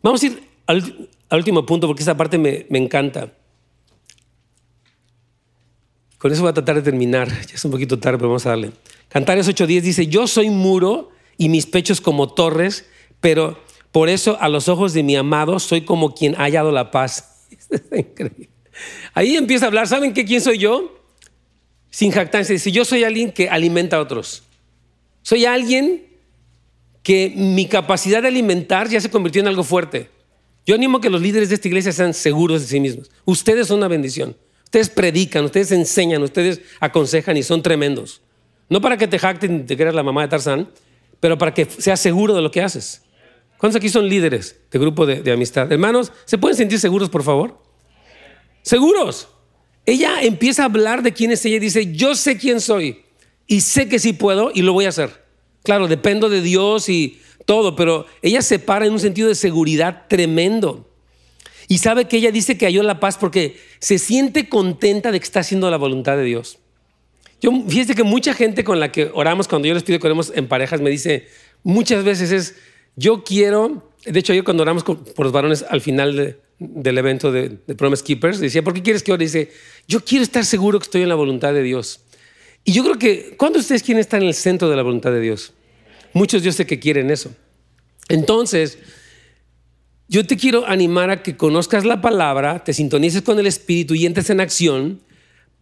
Vamos a ir al, último punto porque esa parte me, me encanta. Con eso voy a tratar de terminar. Ya es un poquito tarde, pero vamos a darle. Cantares 8:10 dice, yo soy muro y mis pechos como torres, pero por eso a los ojos de mi amado soy como quien ha hallado la paz. Ahí empieza a hablar, ¿saben qué? ¿Quién soy yo? Sin jactancia. Dice, yo soy alguien que alimenta a otros. Soy alguien que mi capacidad de alimentar ya se convirtió en algo fuerte. Yo animo a que los líderes de esta iglesia sean seguros de sí mismos. Ustedes son una bendición. Ustedes predican, ustedes enseñan, ustedes aconsejan y son tremendos. No para que te jacten y te creas la mamá de Tarzán, pero para que seas seguro de lo que haces. ¿Cuántos aquí son líderes de grupo de, de amistad? Hermanos, ¿se pueden sentir seguros, por favor? Seguros. Ella empieza a hablar de quién es ella y dice, yo sé quién soy y sé que sí puedo y lo voy a hacer. Claro, dependo de Dios y todo, pero ella se para en un sentido de seguridad tremendo. Y sabe que ella dice que halló la paz porque se siente contenta de que está haciendo la voluntad de Dios. Yo, fíjese que mucha gente con la que oramos, cuando yo les pido que oremos en parejas, me dice muchas veces es, yo quiero, de hecho yo cuando oramos por los varones al final del evento de, Promise Keepers, decía, ¿por qué quieres que ore? Dice, yo quiero estar seguro que estoy en la voluntad de Dios. Y yo creo que, ¿cuándo ustedes quieren estar en el centro de la voluntad de Dios? Muchos yo sé que quieren eso. Entonces, yo te quiero animar a que conozcas la palabra, te sintonices con el Espíritu y entres en acción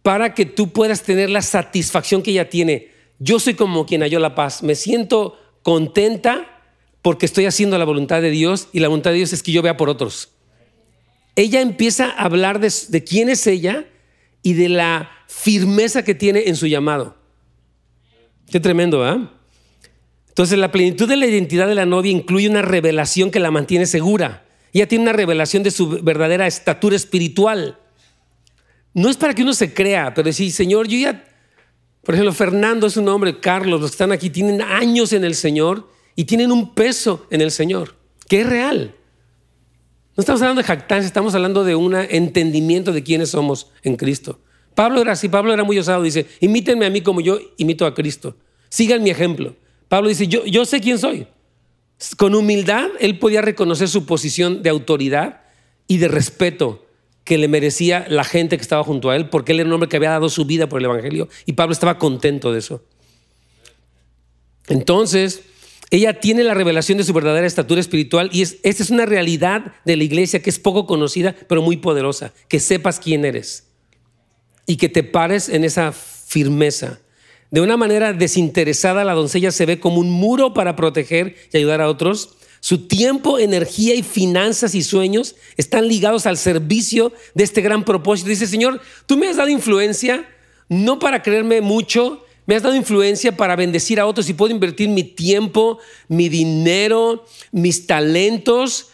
para que tú puedas tener la satisfacción que ella tiene. Yo soy como quien halló la paz. Me siento contenta porque estoy haciendo la voluntad de Dios y la voluntad de Dios es que yo vea por otros. Ella empieza a hablar de, quién es ella y de la firmeza que tiene en su llamado. Qué tremendo, ¿verdad? Entonces la plenitud de la identidad de la novia incluye una revelación que la mantiene segura. Ella tiene una revelación de su verdadera estatura espiritual. No es para que uno se crea, pero decir, Señor, yo ya, por ejemplo, Fernando es un hombre, Carlos, los que están aquí tienen años en el Señor y tienen un peso en el Señor, que es real. No estamos hablando de jactancia, estamos hablando de un entendimiento de quiénes somos en Cristo. Pablo era así, Pablo era muy osado, dice, imítenme a mí como yo imito a Cristo. Sigan mi ejemplo. Pablo dice, yo, yo sé quién soy. Con humildad, él podía reconocer su posición de autoridad y de respeto que le merecía la gente que estaba junto a él, porque él era un hombre que había dado su vida por el Evangelio y Pablo estaba contento de eso. Entonces, Ella tiene la revelación de su verdadera estatura espiritual y es, esta es una realidad de la iglesia que es poco conocida, pero muy poderosa. Que sepas quién eres y que te pares en esa firmeza. De una manera desinteresada, la doncella se ve como un muro para proteger y ayudar a otros. Su tiempo, energía y finanzas y sueños están ligados al servicio de este gran propósito. Dice, Señor, tú me has dado influencia, no para creerme mucho, me has dado influencia para bendecir a otros y puedo invertir mi tiempo, mi dinero, mis talentos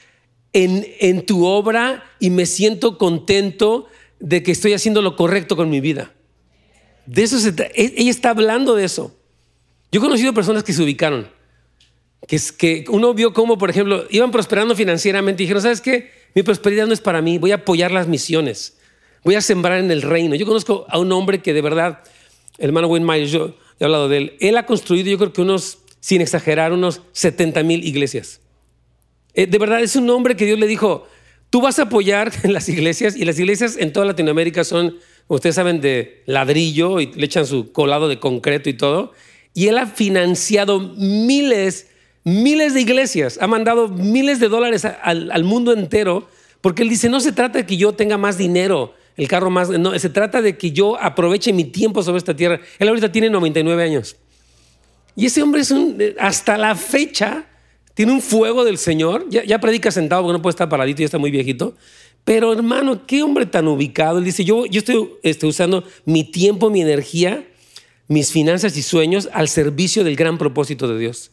en, en tu obra y me siento contento de que estoy haciendo lo correcto con mi vida. De eso e, ella está hablando de eso. Yo he conocido personas que se ubicaron, que, es, que uno vio cómo, por ejemplo, iban prosperando financieramente y dijeron, ¿sabes qué? Mi prosperidad no es para mí, voy a apoyar las misiones, voy a sembrar en el reino. Yo conozco a un hombre que de verdad el hermano Wayne Myers, yo he hablado de él, él ha construido yo creo que unos, sin exagerar, unos 70 mil iglesias. Eh, de verdad, es un hombre que Dios le dijo, tú vas a apoyar en las iglesias y las iglesias en toda Latinoamérica son, ustedes saben, de ladrillo y le echan su colado de concreto y todo. Y él ha financiado miles, miles de iglesias, ha mandado miles de dólares al, mundo entero, porque él dice, no se trata de que yo tenga más dinero, el carro más... No, se trata de que yo aproveche mi tiempo sobre esta tierra. Él ahorita tiene 99 años. Y ese hombre es un, hasta la fecha, tiene un fuego del Señor. Ya, predica sentado porque no puede estar paradito, ya está muy viejito. Pero hermano, qué hombre tan ubicado. Él dice, yo, yo estoy, estoy usando mi tiempo, mi energía, mis finanzas y sueños al servicio del gran propósito de Dios.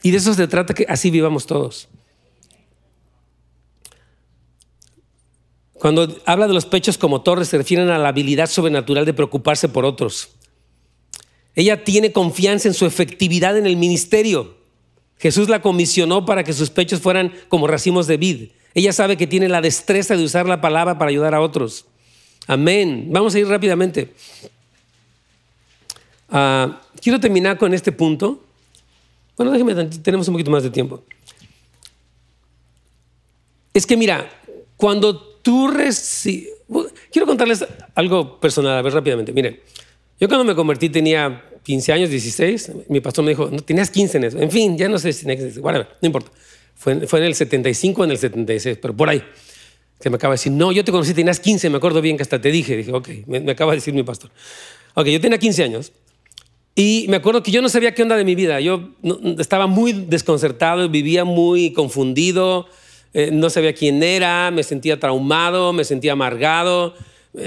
Y de eso se trata que así vivamos todos. Cuando habla de los pechos como torres, se refieren a la habilidad sobrenatural de preocuparse por otros. Ella tiene confianza en su efectividad en el ministerio. Jesús la comisionó para que sus pechos fueran como racimos de vid. Ella sabe que tiene la destreza de usar la palabra para ayudar a otros. Amén. Vamos a ir rápidamente. Ah, quiero terminar con este punto. Bueno, déjeme, tenemos un poquito más de tiempo. Es que mira, cuando tú recibes... Quiero contarles algo personal, a ver rápidamente. Miren, yo cuando me convertí tenía 15 años, 16. Mi pastor me dijo, no, tenías 15 en eso. En fin, ya no sé si tenías no importa. Fue, en el 75 o en el 76, pero por ahí. Se me acaba de decir, no, yo te conocí, tenías 15, me acuerdo bien que hasta te dije. Dije, ok, me, acaba de decir mi pastor. Ok, yo tenía 15 años y me acuerdo que yo no sabía qué onda de mi vida. Yo estaba muy desconcertado, vivía muy confundido. Eh, no sabía quién era, me sentía traumado, me sentía amargado,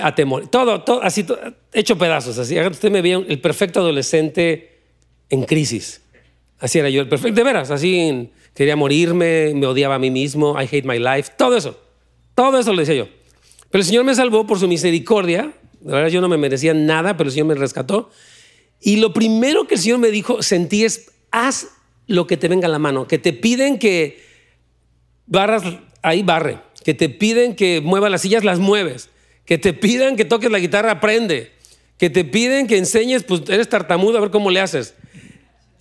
atemor, todo, todo así, hecho pedazos. Así, usted me veía el perfecto adolescente en crisis. Así era yo, el perfecto, de veras, así quería morirme, me odiaba a mí mismo, I hate my life, todo eso, todo eso lo decía yo. Pero el Señor me salvó por su misericordia, de verdad yo no me merecía nada, pero el Señor me rescató. Y lo primero que el Señor me dijo, sentí es, haz lo que te venga a la mano, que te piden que barras ahí barre. Que te piden que muevas las sillas, las mueves. Que te piden que toques la guitarra, aprende. Que te piden que enseñes, pues eres tartamudo, a ver cómo le haces.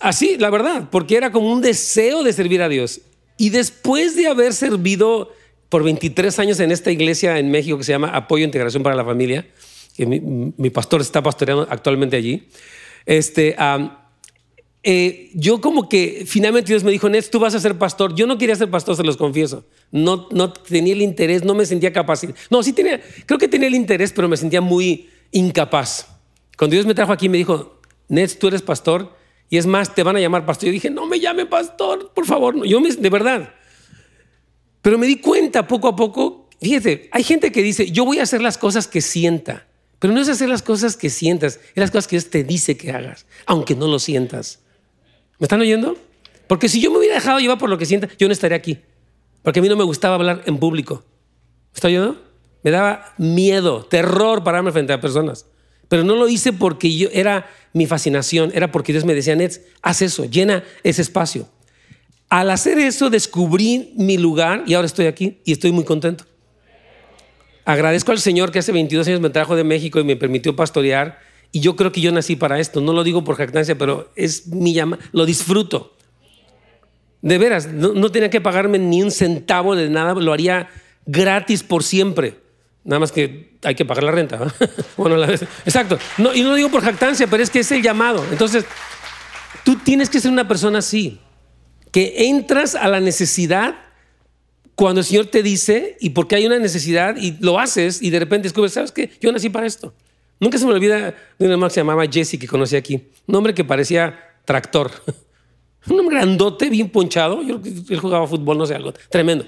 Así, la verdad, porque era como un deseo de servir a Dios. Y después de haber servido por 23 años en esta iglesia en México que se llama Apoyo e Integración para la Familia, que mi, pastor está pastoreando actualmente allí, este, eh, yo como que finalmente Dios me dijo, Nets, tú vas a ser pastor. Yo no quería ser pastor, se los confieso. No, no tenía el interés, no me sentía capaz. No, sí tenía, creo que tenía el interés, pero me sentía muy incapaz. Cuando Dios me trajo aquí, me dijo, Nets, tú eres pastor. Y es más, te van a llamar pastor. Yo dije, no me llame pastor, por favor. Yo me, de verdad. Pero me di cuenta poco a poco, fíjate, hay gente que dice, yo voy a hacer las cosas que sienta. Pero no es hacer las cosas que sientas, es las cosas que Dios te dice que hagas, aunque no lo sientas. ¿Me están oyendo? Porque si yo me hubiera dejado llevar por lo que sienta, yo no estaría aquí. Porque a mí no me gustaba hablar en público. ¿Me está oyendo? Me daba miedo, terror pararme frente a personas. Pero no lo hice porque yo era mi fascinación, era porque Dios me decía, Nets, haz eso, llena ese espacio. Al hacer eso descubrí mi lugar y ahora estoy aquí y estoy muy contento. Agradezco al Señor que hace 22 años me trajo de México y me permitió pastorear y yo creo que yo nací para esto. No lo digo por jactancia, pero es mi llama. Lo disfruto. De veras, no, tenía que pagarme ni un centavo de nada. Lo haría gratis por siempre. Nada más que hay que pagar la renta. bueno, exacto. No, y no lo digo por jactancia, pero es que es el llamado. Entonces, tú tienes que ser una persona así. que entras a la necesidad cuando el Señor te dice y porque hay una necesidad y lo haces y de repente descubres, ¿sabes qué? Yo nací para esto. Nunca se me olvida de un hermano que se llamaba Jesse que conocí aquí. Un hombre que parecía tractor. Un hombre grandote, bien ponchado. Yo, él jugaba fútbol, no sé, algo tremendo.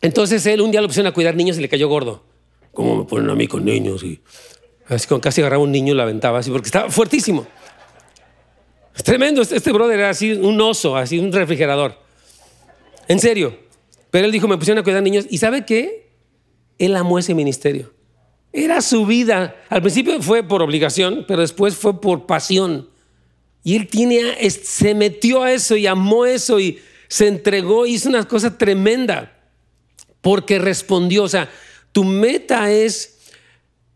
Entonces él un día lo pusieron a cuidar niños y le cayó gordo. ¿Cómo me ponen a mí con niños? Y así con casi agarraba un niño y lo aventaba así porque estaba fuertísimo. Es tremendo. Este, este brother era así un oso, así un refrigerador. En serio. Pero él dijo, me pusieron a cuidar niños. ¿Y sabe qué? Él amó ese ministerio. Era su vida. Al principio fue por obligación, pero después fue por pasión. Y él tiene, se metió a eso y amó eso y se entregó, hizo una cosa tremenda porque respondió. O sea, tu meta es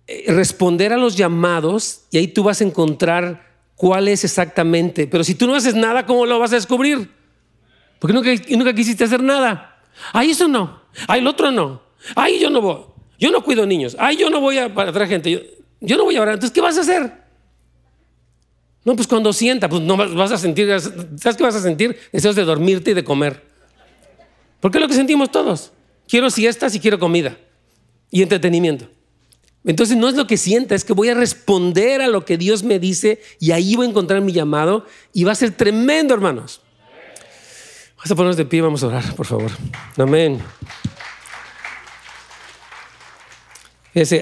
eh, responder a los llamados y ahí tú vas a encontrar cuál es exactamente. Pero si tú no haces nada, ¿cómo lo vas a descubrir? Porque nunca, quisiste hacer nada. Ay, eso no. Ay, el otro no. Ay, yo no voy. Yo no cuido niños. Ay, yo no voy a para traer gente. Yo, yo no voy a orar. Entonces, ¿qué vas a hacer? No, pues cuando sienta, pues no vas a sentir, ¿sabes qué vas a sentir? Deseos de dormirte y de comer. Porque es lo que sentimos todos. Quiero siestas y quiero comida y entretenimiento. Entonces no es lo que sienta, es que voy a responder a lo que Dios me dice y ahí voy a encontrar mi llamado y va a ser tremendo, hermanos. Vamos a ponernos de pie, vamos a orar, por favor. Amén.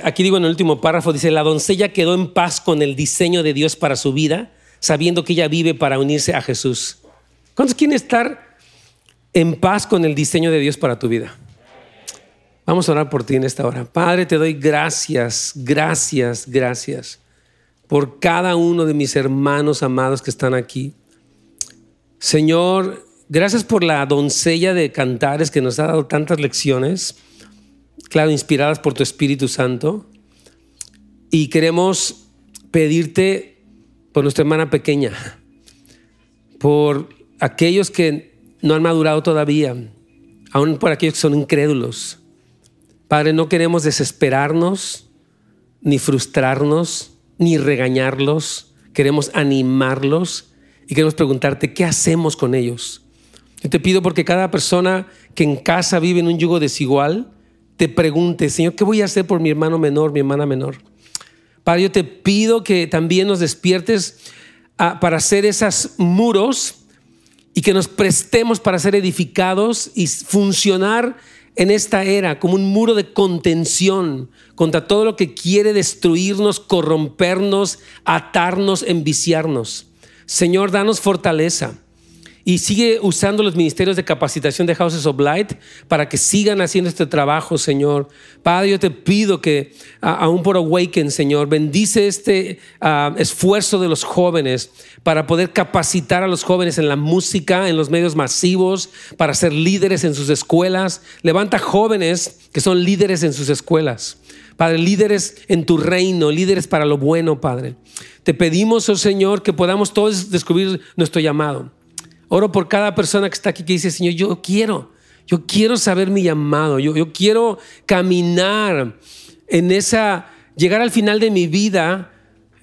aquí digo en el último párrafo, dice, la doncella quedó en paz con el diseño de Dios para su vida, sabiendo que ella vive para unirse a Jesús. ¿Cuántos quieren estar en paz con el diseño de Dios para tu vida? Vamos a orar por ti en esta hora. Padre, te doy gracias, gracias, gracias por cada uno de mis hermanos amados que están aquí. Señor, gracias por la doncella de cantares que nos ha dado tantas lecciones, claro, inspiradas por tu Espíritu Santo. Y queremos pedirte por nuestra hermana pequeña, por aquellos que no han madurado todavía, aún por aquellos que son incrédulos Padre, no queremos desesperarnos, ni frustrarnos, ni regañarlos. Queremos animarlos y queremos preguntarte, ¿qué hacemos con ellos? Yo te pido porque cada persona que en casa vive en un yugo desigual, te pregunte, Señor, ¿qué voy a hacer por mi hermano menor, mi hermana menor? Padre, yo te pido que también nos despiertes ah, para hacer esos muros y que nos prestemos para ser edificados y funcionar en esta era como un muro de contención contra todo lo que quiere destruirnos, corrompernos, atarnos, enviciarnos. Señor, danos fortaleza y sigue usando los ministerios de capacitación de Houses of Light para que sigan haciendo este trabajo, Señor. Padre, yo te pido que aún por Awaken, Señor, bendice este ah, esfuerzo de los jóvenes para poder capacitar a los jóvenes en la música, en los medios masivos, para ser líderes en sus escuelas. Levanta jóvenes que son líderes en sus escuelas. Padre, líderes en tu reino, líderes para lo bueno, Padre. Te pedimos, oh Señor, que podamos todos descubrir nuestro llamado. Oro por cada persona que está aquí que dice, Señor, yo quiero, yo quiero saber mi llamado, yo, yo quiero caminar en esa, llegar al final de mi vida,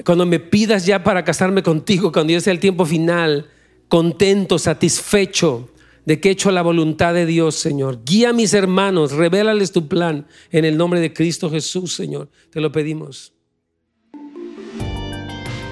cuando me pidas ya para casarme contigo, cuando ya sea el tiempo final, contento, satisfecho de que he hecho la voluntad de Dios, Señor. Guía a mis hermanos, revélales tu plan en el nombre de Cristo Jesús, Señor. Te lo pedimos.